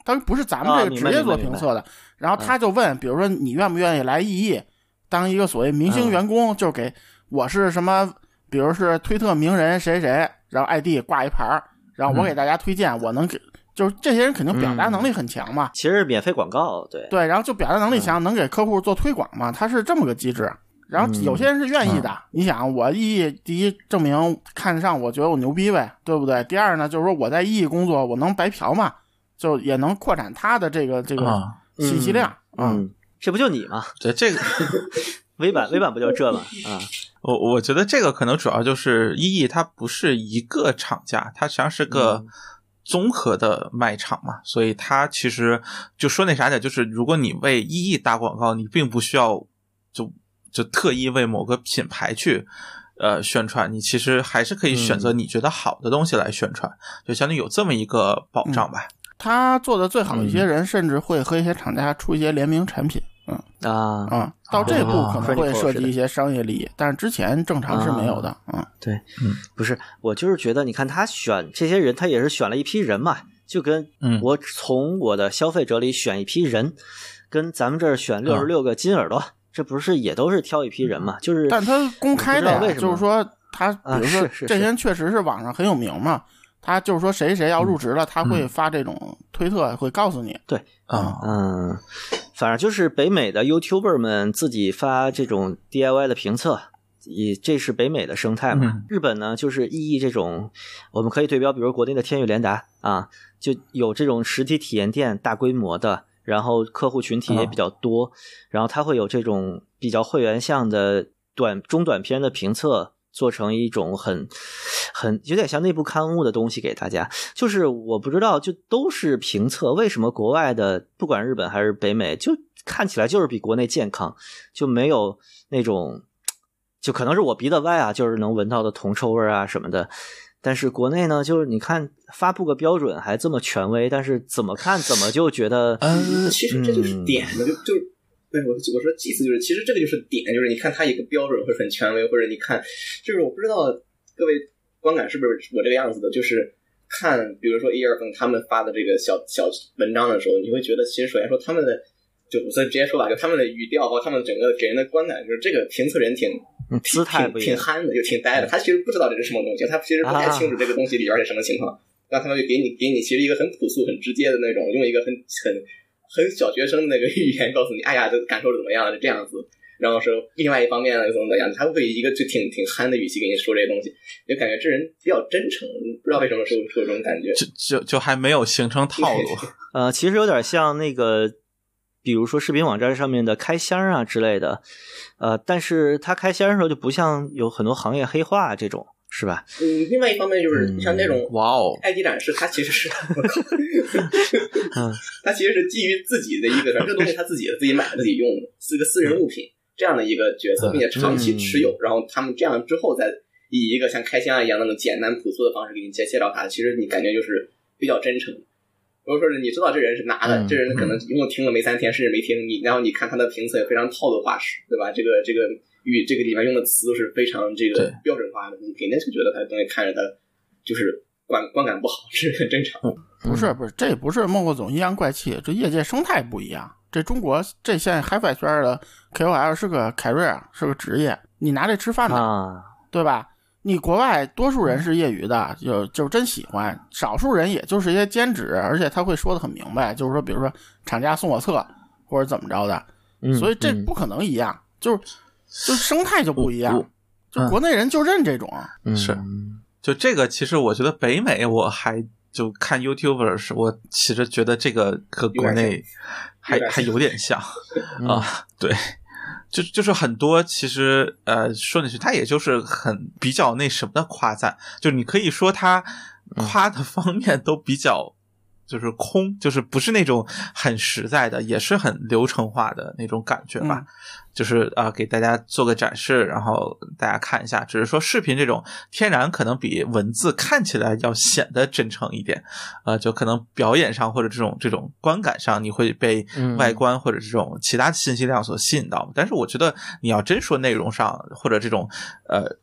他不是咱们啊这个职业做评测的。然后他就问，比如说你愿不愿意来意义当一个所谓明星嗯员工，就是给我是什么，比如是推特名人谁谁谁，然后 ID 挂一牌儿，然后我给大家推荐，我能给，就是这些人肯定表达能力很强嘛，其实是免费广告，对，对，然后就表达能力强，能给客户做推广嘛，他是这么个机制。然后有些人是愿意的，你想，我意义第一证明看得上，我觉得我牛逼呗，对不对？第二呢，就是说我在意义工作，我能白嫖嘛，就也能扩展他的这个这个啊，信息量啊。嗯，这不就你吗？对这个，微版微版不就这吗？啊，我我觉得这个可能主要就是一亿，它不是一个厂家，它实际上是个嗯综合的卖场嘛，所以它其实就说那啥点，就是如果你为一亿打广告，你并不需要就就特意为某个品牌去。呃，宣传你其实还是可以选择你觉得好的东西来宣传，就相当于有这么一个保障吧。他做的最好的一些人，甚至会和一些厂家出一些联名产品，嗯。啊，啊，到这步哦可能会涉及一些商业利益，但是之前正常是没有的，嗯。对，嗯，不是，我就是觉得，你看他选这些人，他也是选了一批人嘛，就跟嗯。我从我的消费者里选一批人，跟咱们这儿选六十六个金耳朵，这不是也都是挑一批人嘛？就是，但他公开的为什么就是说他，比啊如说是是是这些人确实是网上很有名嘛，他就是说谁谁要入职了，他会发这种推特，会告诉你。对啊、嗯，反正就是北美的 YouTuber 们自己发这种 DIY 的评测。以这是北美的生态嘛？嗯日本呢，就是意义这种，我们可以对标，比如国内的天宇联达啊，就有这种实体体验店大规模的，然后客户群体也比较多，然后它会有这种比较会员向的短中短篇的评测，做成一种很很有点像内部刊物的东西给大家。就是我不知道，就都是评测，为什么国外的不管日本还是北美，就看起来就是比国内健康，就没有那种，就可能是我鼻子歪啊，就是能闻到的铜臭味啊什么的。但是国内呢，就是你看发布个标准还这么权威，但是怎么看怎么就觉得，嗯其实这就是嗯点嘛，就就。对，我我说意思就是，其实这个就是点，就是你看它一个标准会很权威，或者你看，就是我不知道各位观感是不是我这个样子的，就是看，比如说一二分他们发的这个小小文章的时候，你会觉得，其实首先说他们的，就我直接说吧，就他们的语调和他们整个给人的观感，就是这个评测人挺嗯姿态不一样。挺挺憨的，就挺呆的。他其实不知道这是什么东西，他其实不太清楚这个东西里边是什么情况。让他们就给你给你其实一个很朴素、很直接的那种，用一个很很很小学生的那个语言告诉你，哎呀，这感受怎么样的，是这样子。然后是另外一方面呢，怎么怎么样，他会以一个就挺挺憨的语气给你说这些东西，就感觉这人比较真诚，不知道为什么说不出这种感觉。就就就还没有形成套路。呃，其实有点像那个，比如说视频网站上面的开箱啊之类的，呃，但是他开箱的时候就不像有很多行业黑化这种，是吧？嗯，另外一方面就是嗯像那种哇哦，爱迪展示，它其实是 它其实是基于自己的一个，这个东西他自己自己买自己用的，是个私人物品这样的一个角色，并且长期持有。然后他们这样之后，再以一个像开箱一样那种简单朴素的方式给你介介绍它，其实你感觉就是比较真诚。如果说是你知道这人是拿的，嗯这人可能一共听了没三天，甚至没听你，然后你看他的评测也非常套路化式，对吧？这个这个语这个里面用的词都是非常这个标准化的，你肯定就觉得他东西看着他就是观观感不好，这 是很正常。不是不是，这不是孟获总阴阳怪气，这业界生态不一样。这中国这现在 HiFi 圈的 KOL 是个 career，是个职业，你拿这吃饭的，啊，对吧？你国外多数人是业余的，就就真喜欢；少数人也就是一些兼职，而且他会说的很明白，就是说，比如说厂家送我测或者怎么着的，嗯所以这嗯不可能一样，就是就生态就不一样就国内人就认这种，嗯。是。就这个，其实我觉得北美我还就看 YouTuber 是，我其实觉得这个和国内还还有点像嗯。啊，对。就就是很多，其实呃，说的是他也就是很比较那什么的夸赞，就你可以说他夸的方面都比较就是空，就是不是那种很实在的，也是很流程化的那种感觉吧。嗯就是啊、呃给大家做个展示，然后大家看一下。只是说视频这种天然可能比文字看起来要显得真诚一点，呃，就可能表演上或者这种这种观感上，你会被嗯外观或者这种其他信息量所吸引到。但是我觉得你要真说内容上或者这种呃。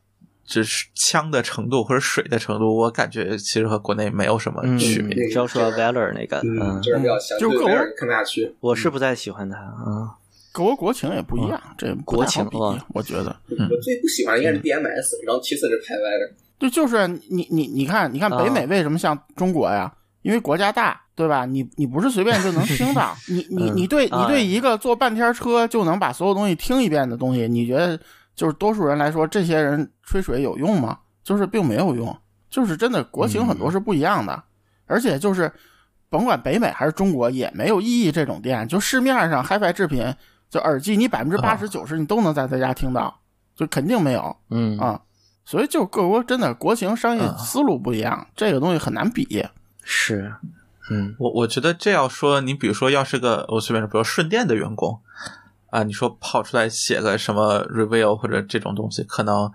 就是枪的程度或者水的程度，我感觉其实和国内没有什么嗯区别。，Joshua Veller 那个，嗯，就是比较强，对看不下去。我是不太喜欢他啊，各国国情也不一样，这国太好比情啊，我觉得。嗯我最不喜欢应该是 DMS，然后其次是拍歪的。就就是你你你看你看北美为什么像中国呀？因为国家大，对吧？你你不是随便就能听到，你你嗯你对啊你对一个坐半天车就能把所有东西听一遍的东西，你觉得就是多数人来说，这些人吹水有用吗？就是并没有用，就是真的国情很多是不一样的，而且就是甭管北美还是中国，也没有意义这种店。就市面上 HiFi 制品，就耳机，你百分之八十九十你都能在在家听到，就肯定没有。嗯啊，所以就各国真的国情商业啊思路不一样，这个东西很难比。是，嗯我我觉得这要说，你比如说，要是个我随便说，比如顺电的员工啊，你说跑出来写个什么 review 或者这种东西，可能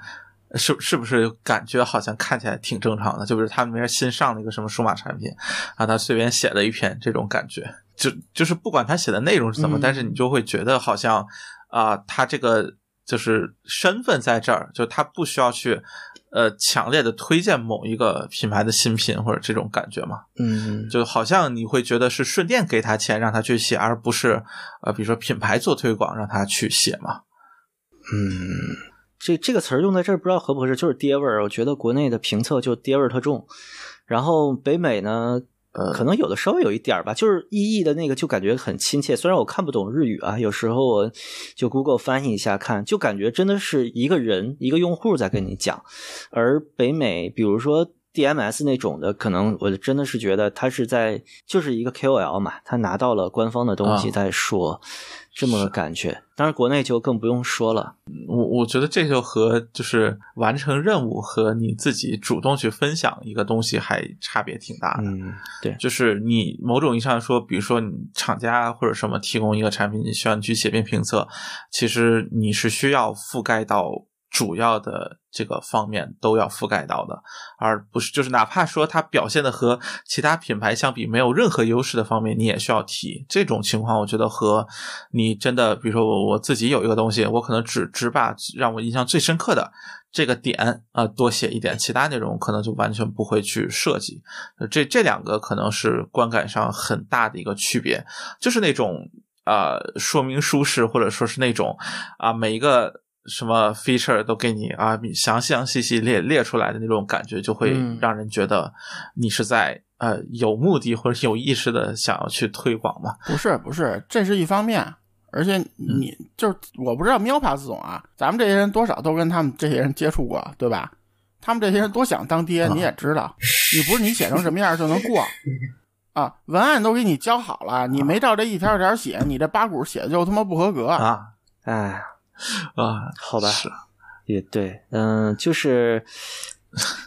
是是不是感觉好像看起来挺正常的？就比如他们那边新上了一个什么数码产品啊，他随便写了一篇这种感觉，就就是不管他写的内容是怎么，嗯但是你就会觉得好像啊、他这个就是身份在这儿，就他不需要去。呃，强烈的推荐某一个品牌的新品或者这种感觉嘛，嗯就好像你会觉得是顺便给他钱让他去写，而不是呃，比如说品牌做推广让他去写嘛。嗯，这这个词儿用在这儿不知道合不合适，就是爹味儿。我觉得国内的评测就爹味儿特重，然后北美呢，呃可能有的稍微有一点儿吧，就是意译的那个就感觉很亲切。虽然我看不懂日语啊，有时候我就 Google 翻译一下看，就感觉真的是一个人一个用户在跟你讲。而北美，比如说 DMS 那种的，可能我真的是觉得他是在就是一个 KOL 嘛，他拿到了官方的东西啊在说，这么个感觉。当然，国内就更不用说了。我我觉得这就和就是完成任务和你自己主动去分享一个东西还差别挺大的。嗯，对，就是你某种意义上说，比如说你厂家或者什么提供一个产品，你需要你去写篇评测，其实你是需要覆盖到主要的这个方面都要覆盖到的，而不是就是哪怕说它表现的和其他品牌相比没有任何优势的方面，你也需要提。这种情况，我觉得和你真的，比如说我我自己有一个东西，我可能只只把让我印象最深刻的这个点啊、呃多写一点，其他内容可能就完全不会去设计。呃这这两个可能是观感上很大的一个区别，就是那种呃说明书式，或者说是那种啊、每一个什么 feature 都给你啊详详细细列列出来的那种感觉，就会嗯让人觉得你是在呃有目的或者有意识的想要去推广嘛。不是不是，这是一方面，而且你、就是我不知道喵帕斯总啊，咱们这些人多少都跟他们这些人接触过，对吧？他们这些人多想当爹，啊你也知道，你不是你写成什么样就能过 啊，文案都给你教好了，你没照这一条一条写，你这八股写的就他妈不合格。啊哎，啊，好吧是。也对，嗯，就是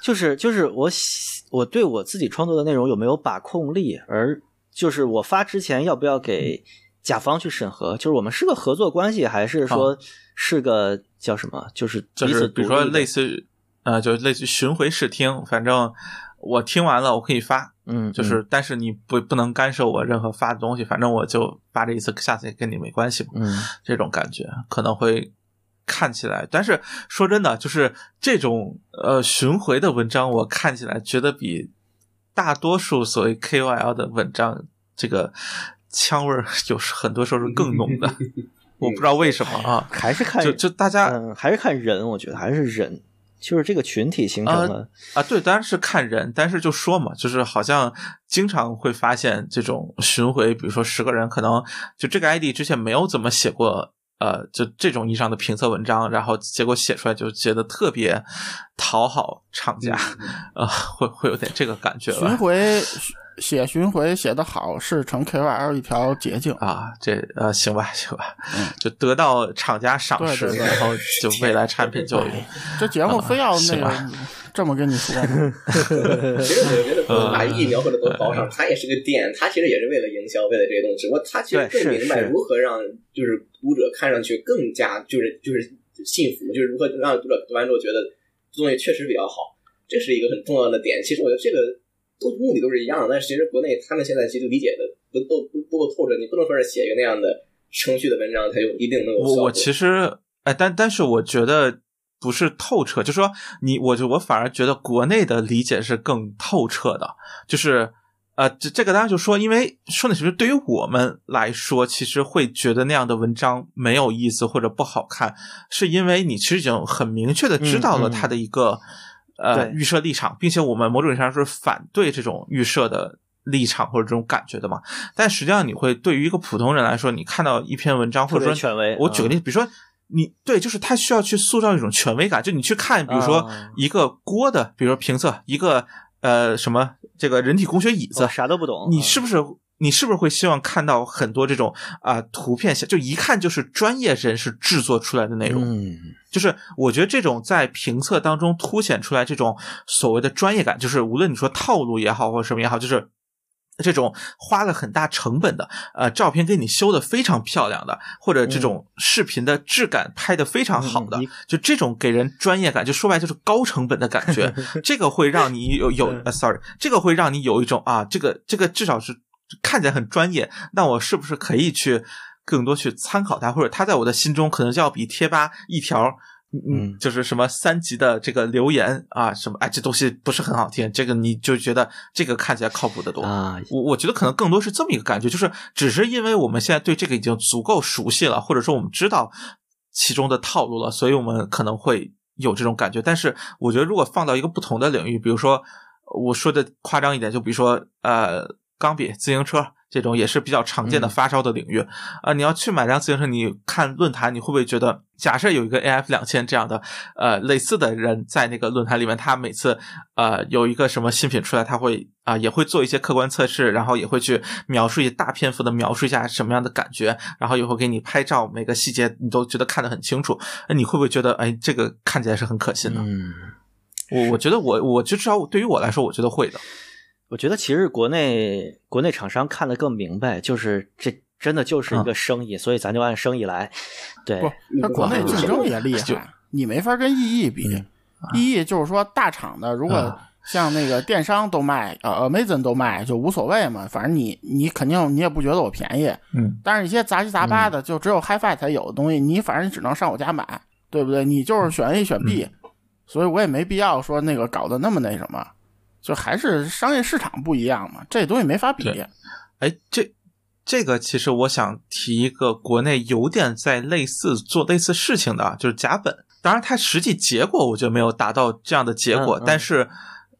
就是就是我喜我对我自己创作的内容有没有把控力，而就是我发之前要不要给甲方去审核，就是我们是个合作关系，还是说是个叫什么，就是哦就是比如说类似于呃，就类似于巡回试听，反正我听完了我可以发，嗯，就是但是你不不能干涉我任何发的东西，反正我就发这一次，下次也跟你没关系嘛。嗯这种感觉可能会看起来，但是说真的，就是这种呃巡回的文章，我看起来觉得比大多数所谓 KOL 的文章，这个腔味儿有时很多时候是更浓的，我不知道为什么啊，还是看就就大家嗯，还是看人，我觉得还是人，就是这个群体形成了。啊，对，当然是看人，但是就说嘛，就是好像经常会发现这种巡回，比如说十个人，可能就这个 ID 之前没有怎么写过，呃，就这种意义上的评测文章，然后结果写出来就觉得特别讨好厂家，呃，会会有点这个感觉吧。巡回写巡回写的好是成 KOL 一条捷径。啊，这呃，行吧，行吧，就得到厂家赏识，对对对然后就 未来产品就有这节目非要那个这么跟你说？其实我觉得把意义描绘的多高尚，它也是个店，它其实也是为了营销，为了这些东西。只不过它其实更明白如何让就是读者看上去更加就是就是信服，就是如何让读者读完之后觉得这东西确实比较好，这是一个很重要的点。其实我觉得这个都目的都是一样的，但是其实国内他们现在其实理解的不都不不够透彻，你不能说是写一个那样的程序的文章，它就一定能有效果。我我其实哎，但但是我觉得不是透彻，就说你，我就我反而觉得国内的理解是更透彻的，就是呃，这这个大家就说，因为说的其实对于我们来说，其实会觉得那样的文章没有意思或者不好看，是因为你其实已经很明确的知道了它的一个、呃对。预设立场，并且我们某种意义上是反对这种预设的。立场或者这种感觉的嘛，但实际上你会对于一个普通人来说，你看到一篇文章或者说权威嗯我举个例子，比如说你对，就是他需要去塑造一种权威感，就你去看，比如说啊。一个锅的，比如说评测，一个呃什么这个人体工学椅子，我啥都不懂，你是不是你是不是会希望看到很多这种啊、图片，就一看就是专业人士制作出来的内容？嗯，就是我觉得这种在评测当中凸显出来这种所谓的专业感，就是无论你说套路也好或者什么也好，就是。这种花了很大成本的，呃，照片给你修的非常漂亮的，或者这种视频的质感拍的非常好的，就这种给人专业感，就说白了就是高成本的感觉，这个会让你有有呃，sorry，这个会让你有一种啊，这个这个至少是看起来很专业，那我是不是可以去更多去参考它，或者它在我的心中可能就要比贴吧一条。嗯，就是什么三级的这个留言啊，什么哎，这东西不是很好听，这个你就觉得这个看起来靠谱的多啊我我觉得可能更多是这么一个感觉，就是只是因为我们现在对这个已经足够熟悉了，或者说我们知道其中的套路了，所以我们可能会有这种感觉。但是我觉得如果放到一个不同的领域，比如说我说的夸张一点，就比如说呃钢笔、自行车。这种也是比较常见的发烧的领域啊、呃！你要去买辆自行车，你看论坛，你会不会觉得，假设有一个 AF 两千这样的呃类似的人在那个论坛里面，他每次呃有一个什么新品出来，他会啊、呃、也会做一些客观测试，然后也会去描述一大篇幅的描述一下什么样的感觉，然后也会给你拍照，每个细节你都觉得看得很清楚。那你会不会觉得，哎，这个看起来是很可信的？嗯，我我觉得我我就至少对于我来说，我觉得会的。我觉得其实国内国内厂商看得更明白，就是这真的就是一个生意，所以咱就按生意来。对，不，它国内竞争也厉害，你没法跟意义比。意义就是说大厂的，如果像那个电商都卖，呃，Amazon 都卖，就无所谓嘛，反正你你肯定你也不觉得我便宜。嗯。但是一些杂七杂八的，就只有 HiFi 才有的东西，你反正你只能上我家买，对不对？你就是选 A 选 B，所以我也没必要说那个搞得那么那什么。就还是商业市场不一样嘛，这东西没法比。哎，这这个其实我想提一个国内有点在类似做类似事情的，就是甲本。当然，它实际结果我觉得没有达到这样的结果，嗯嗯、但是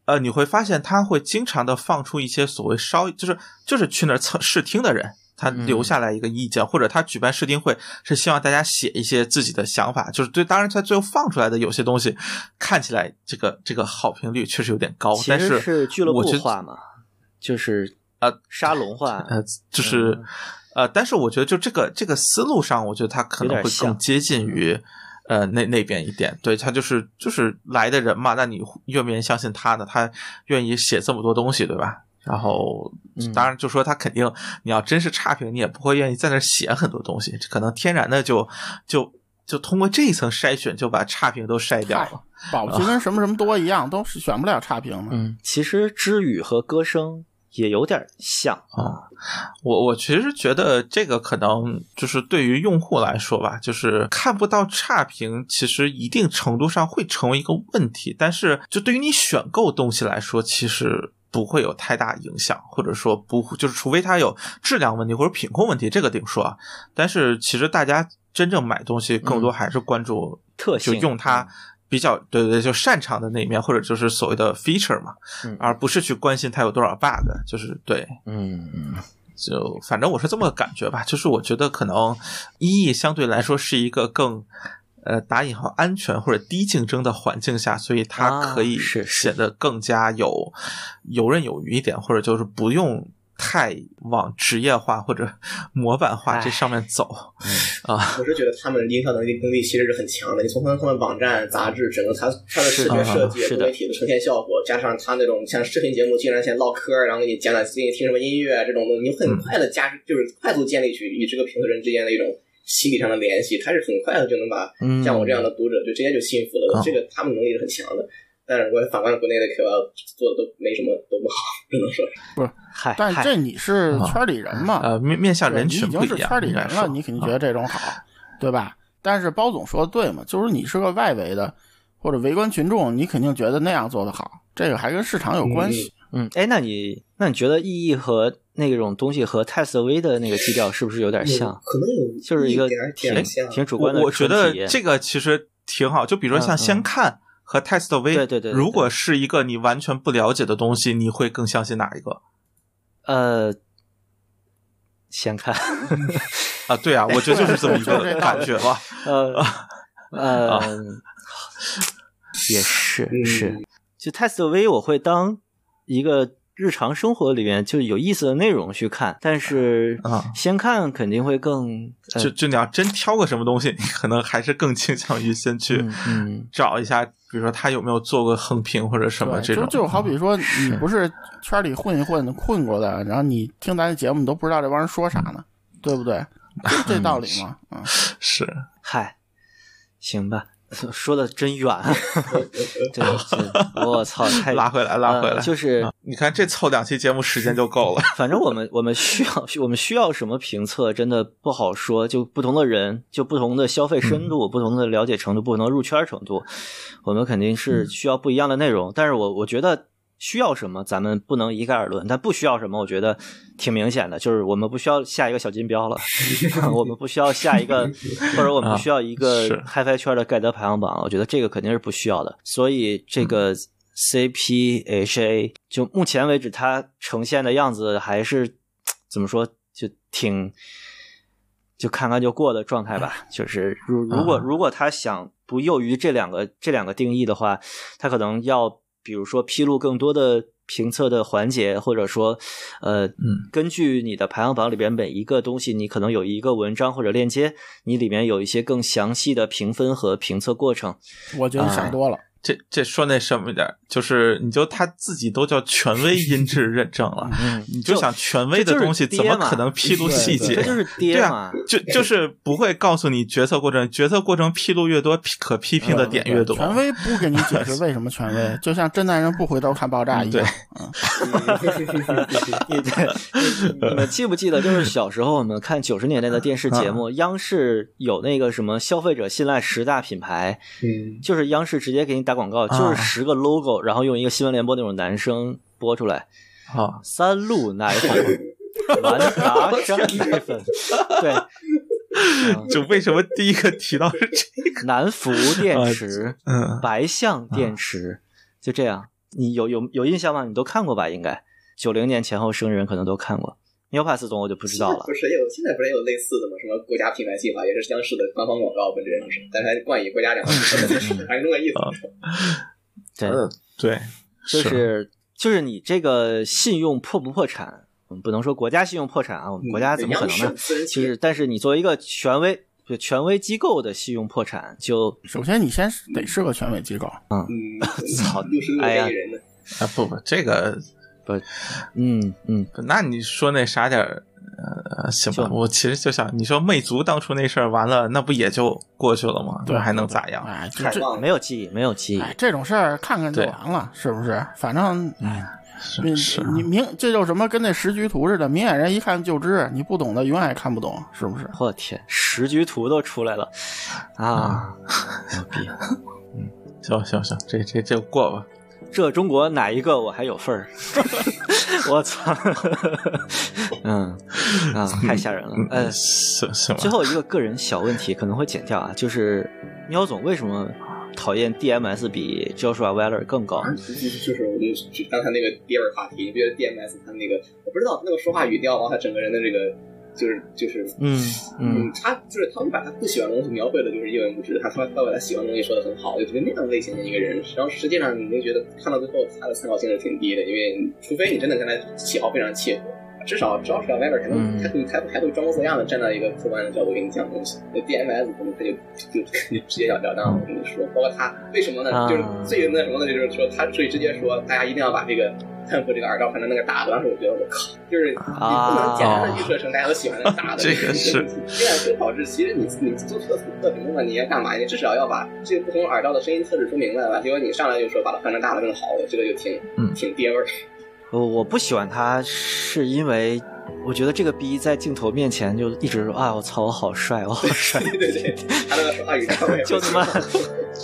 呃，你会发现它会经常的放出一些所谓稍就是就是去那儿测试听的人。他留下来一个意见，嗯、或者他举办试听会是希望大家写一些自己的想法，就是对。当然，他最后放出来的有些东西看起来这个这个好评率确实有点高，但是是俱乐部化嘛，就是呃沙龙化，呃，就是、嗯、呃，但是我觉得就这个这个思路上，我觉得他可能会更接近于呃那那边一点。对他就是就是来的人嘛，那你愿不愿意相信他呢？他愿意写这么多东西，对吧？然后，当然就说他肯定，你要真是差评，你也不会愿意在那写很多东西，可能天然的就就就通过这一层筛选，就把差评都筛掉了。宝其跟什么什么多一样，都是选不了差评的。嗯，其实知语和歌声也有点像啊。我我其实觉得这个可能就是对于用户来说吧，就是看不到差评，其实一定程度上会成为一个问题。但是就对于你选购东西来说，其实。不会有太大影响，或者说不就是除非它有质量问题或者品控问题，这个另说啊。但是其实大家真正买东西更多还是关注就特性用它比较对对对就擅长的那一面，或者就是所谓的 feature 嘛，嗯而不是去关心它有多少 bug，就是对。嗯嗯就反正我是这么个感觉吧，就是我觉得可能一亿相对来说是一个更呃打引号安全或者低竞争的环境下，所以它啊可以是是显得更加有游刃有余一点，或者就是不用太往职业化或者 模板化这上面走啊。我是觉得他们营销能力能力其实是很强的。你从他们他们网站、杂志，整个它它的视觉设计、多媒体的呈现效果，加上它那种像视频节目，竟然先唠嗑，然后给你讲讲最近听什么音乐啊这种东西，你很快的加就是快速建立起与这个评论人之间的一种心理上的联系，他是很快的就能把嗯像我这样的读者就直接就信服了。啊这个他们能力是很强的。但是我反观国内的 KOL 做的都没什么都不好，只能说是。嗨，嗨但这你是圈里人嘛？呃，面面向人群你已群不一样，经是圈里人了，你肯定觉得啊这种好，对吧？但是包总说的对嘛，就是你是个外围的或者围观群众，你肯定觉得那样做的好，这个还跟市场有关系。嗯，哎，那你那你觉得意义和那种东西和泰瑟威的那个基调是不是有点像？可能有就是一个挺。挺主观的我我觉得这个其实挺好，就比如说像先看和 test V，，对对对对如果是一个你完全不了解的东西，你会更相信哪一个？呃，先看，啊，对啊，我觉得就是这么一个 感觉吧。呃呃，啊也是嗯是，就 test V，我会当一个日常生活里面就有意思的内容去看，但是啊。先看肯定会更呃就就你要真挑个什么东西，你可能还是更倾向于先去嗯嗯。找一下，比如说他有没有做过横评或者什么，这种。就就好比说，你不是圈里混一混混过的，然后你听咱的节目，你都不知道这帮人说啥呢，对不对？就这道理嘛，嗯，是。嗨，行吧，说的真远，对，这我操，太 拉回来，拉回来。呃就是啊你看这凑两期节目时间就够了。反正我们我们需要我们需要什么评测，真的不好说。就不同的人，就不同的消费深度、不同的了解程度、不同的入圈程度，我们肯定是需要不一样的内容。但是我我觉得需要什么，咱们不能一概而论。但不需要什么，我觉得挺明显的，就是我们不需要下一个小金标了，我们不需要下一个，或者我们不需要一个嗨翻圈的盖德排行榜。我觉得这个肯定是不需要的。所以这个 CPHA 就目前为止，它呈现的样子还是怎么说，就挺就看看就过的状态吧。就是如如果啊如果他想不囿于这两个这两个定义的话，他可能要比如说披露更多的评测的环节，或者说呃，嗯，根据你的排行榜里边每一个东西，你可能有一个文章或者链接，你里面有一些更详细的评分和评测过程。我觉得你想多了。这这说那什么一点儿，就是你就他自己都叫权威音 质认证了，嗯，你就想权威的东西怎么可能披露细节？这就是对啊爹嘛。，就就是不会告诉你决策过程，决策过程披露越多，可批评的点越多。权威不给你解释为什么权威，就像真男人不回头看爆炸一样。嗯，你对，你你们记不记得，就是小时候我们看九十年代的电视节目，央视有那个什么消费者信赖十大品牌，嗯，就是央视直接给你打广告，就是十个 logo，然后用一个新闻联播那种男声播出来，啊，三鹿奶粉、完 达山奶粉，对，嗯就为什么第一个提到是这个？南孚电池、嗯，白象电池，就这样。你有有有印象吗？你都看过吧？应该九零年前后生人可能都看过。牛帕斯总我就不知道了不。是也有现在不是也有类似的吗？什么国家品牌计划也是央视的官方广告，本质上是，但是还冠以国家两个字，还是那个意思。对，呃对，就是就是你这个信用破不破产，我们不能说国家信用破产啊，我们国家怎么可能呢？就是，但是你作为一个权威就权威机构的信用破产，就首先你先得是个权威机构，嗯，操六十六哎呀亿人呢，啊不不，这个嗯嗯，那你说那啥点儿，呃，行吧，我其实就想，你说魅族当初那事儿完了，那不也就过去了吗？对还能咋样？哎，就这。没有记忆，没有记忆。哎，这种事儿看看就完了，是不是？反正，哎，你是是，你明这就什么跟那时局图似的，明眼人一看就知，你不懂的永远也看不懂，是不是？我天，时局图都出来了啊！牛逼！行行行，这这这过吧。这中国哪一个我还有份儿？我操！嗯啊，太吓人了。呃，是是吗？最后一个个人小问题可能会剪掉啊，就是喵总为什么讨厌 DMS 比 Joshua Weller 更高？就是我们刚才那个第二话题，你觉得 DMS 他那个我不知道那个说话语调然后，他整个人的这个。就是就是嗯嗯，他就是他们把他不喜欢的东西描绘的，就是一文不值。他他他把他喜欢的东西说的很好，就觉得那样类型的一个人。然后实际上你就觉得看到最后他的参考性是挺低的，因为除非你真的跟他喜好非常契合，至少至少是 Weber 可能他会他还会装模作样的站在一个客观的角度给你讲东西。那 DMS 可能他就就就直截了当的跟你说，包括他为什么呢？就是最那什么的？就是说他最直接说，大家一定要把这个。看和这个耳罩换成那个大的，当时我觉得我靠，就是你不能简单的预设成大家都喜欢那个大的，这个是这样就导致其实你你做测试测评的话，你要干嘛？你至少要把这个不同耳罩的声音测试说明白吧。结果你上来就说把它换成大的更好，我觉得就挺挺爹味儿。我我不喜欢他，是因为我觉得这个逼在镜头面前就一直说啊，我操，我好帅，我好帅。对对对，他那个话语 就他妈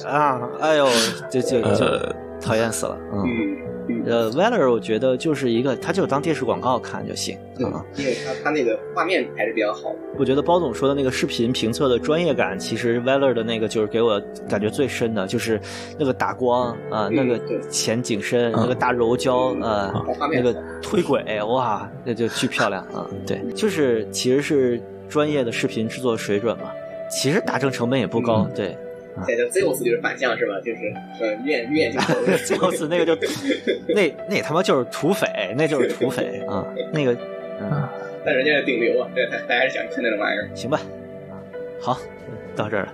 啊，哎呦，就就就讨厌死了，嗯。呃，Weller，我觉得就是一个，他就当电视广告看就行啊，因为他他那个画面还是比较好。我觉得包总说的那个视频评测的专业感，其实 Weller 的那个就是给我感觉最深的，就是那个打光啊，那个前景深，那个大柔焦啊，那个推轨，哇，那就巨漂亮啊！对，就是其实是专业的视频制作水准嘛，其实打正成本也不高，对。现在 Zeus 就是反向是吧？就是呃，越越镜头。Zeus 那个就那那他妈就是土匪，那就是土匪 啊，那个 啊，但人家是顶流啊，对，他还是想看那种玩意儿。行吧，好，到这儿了。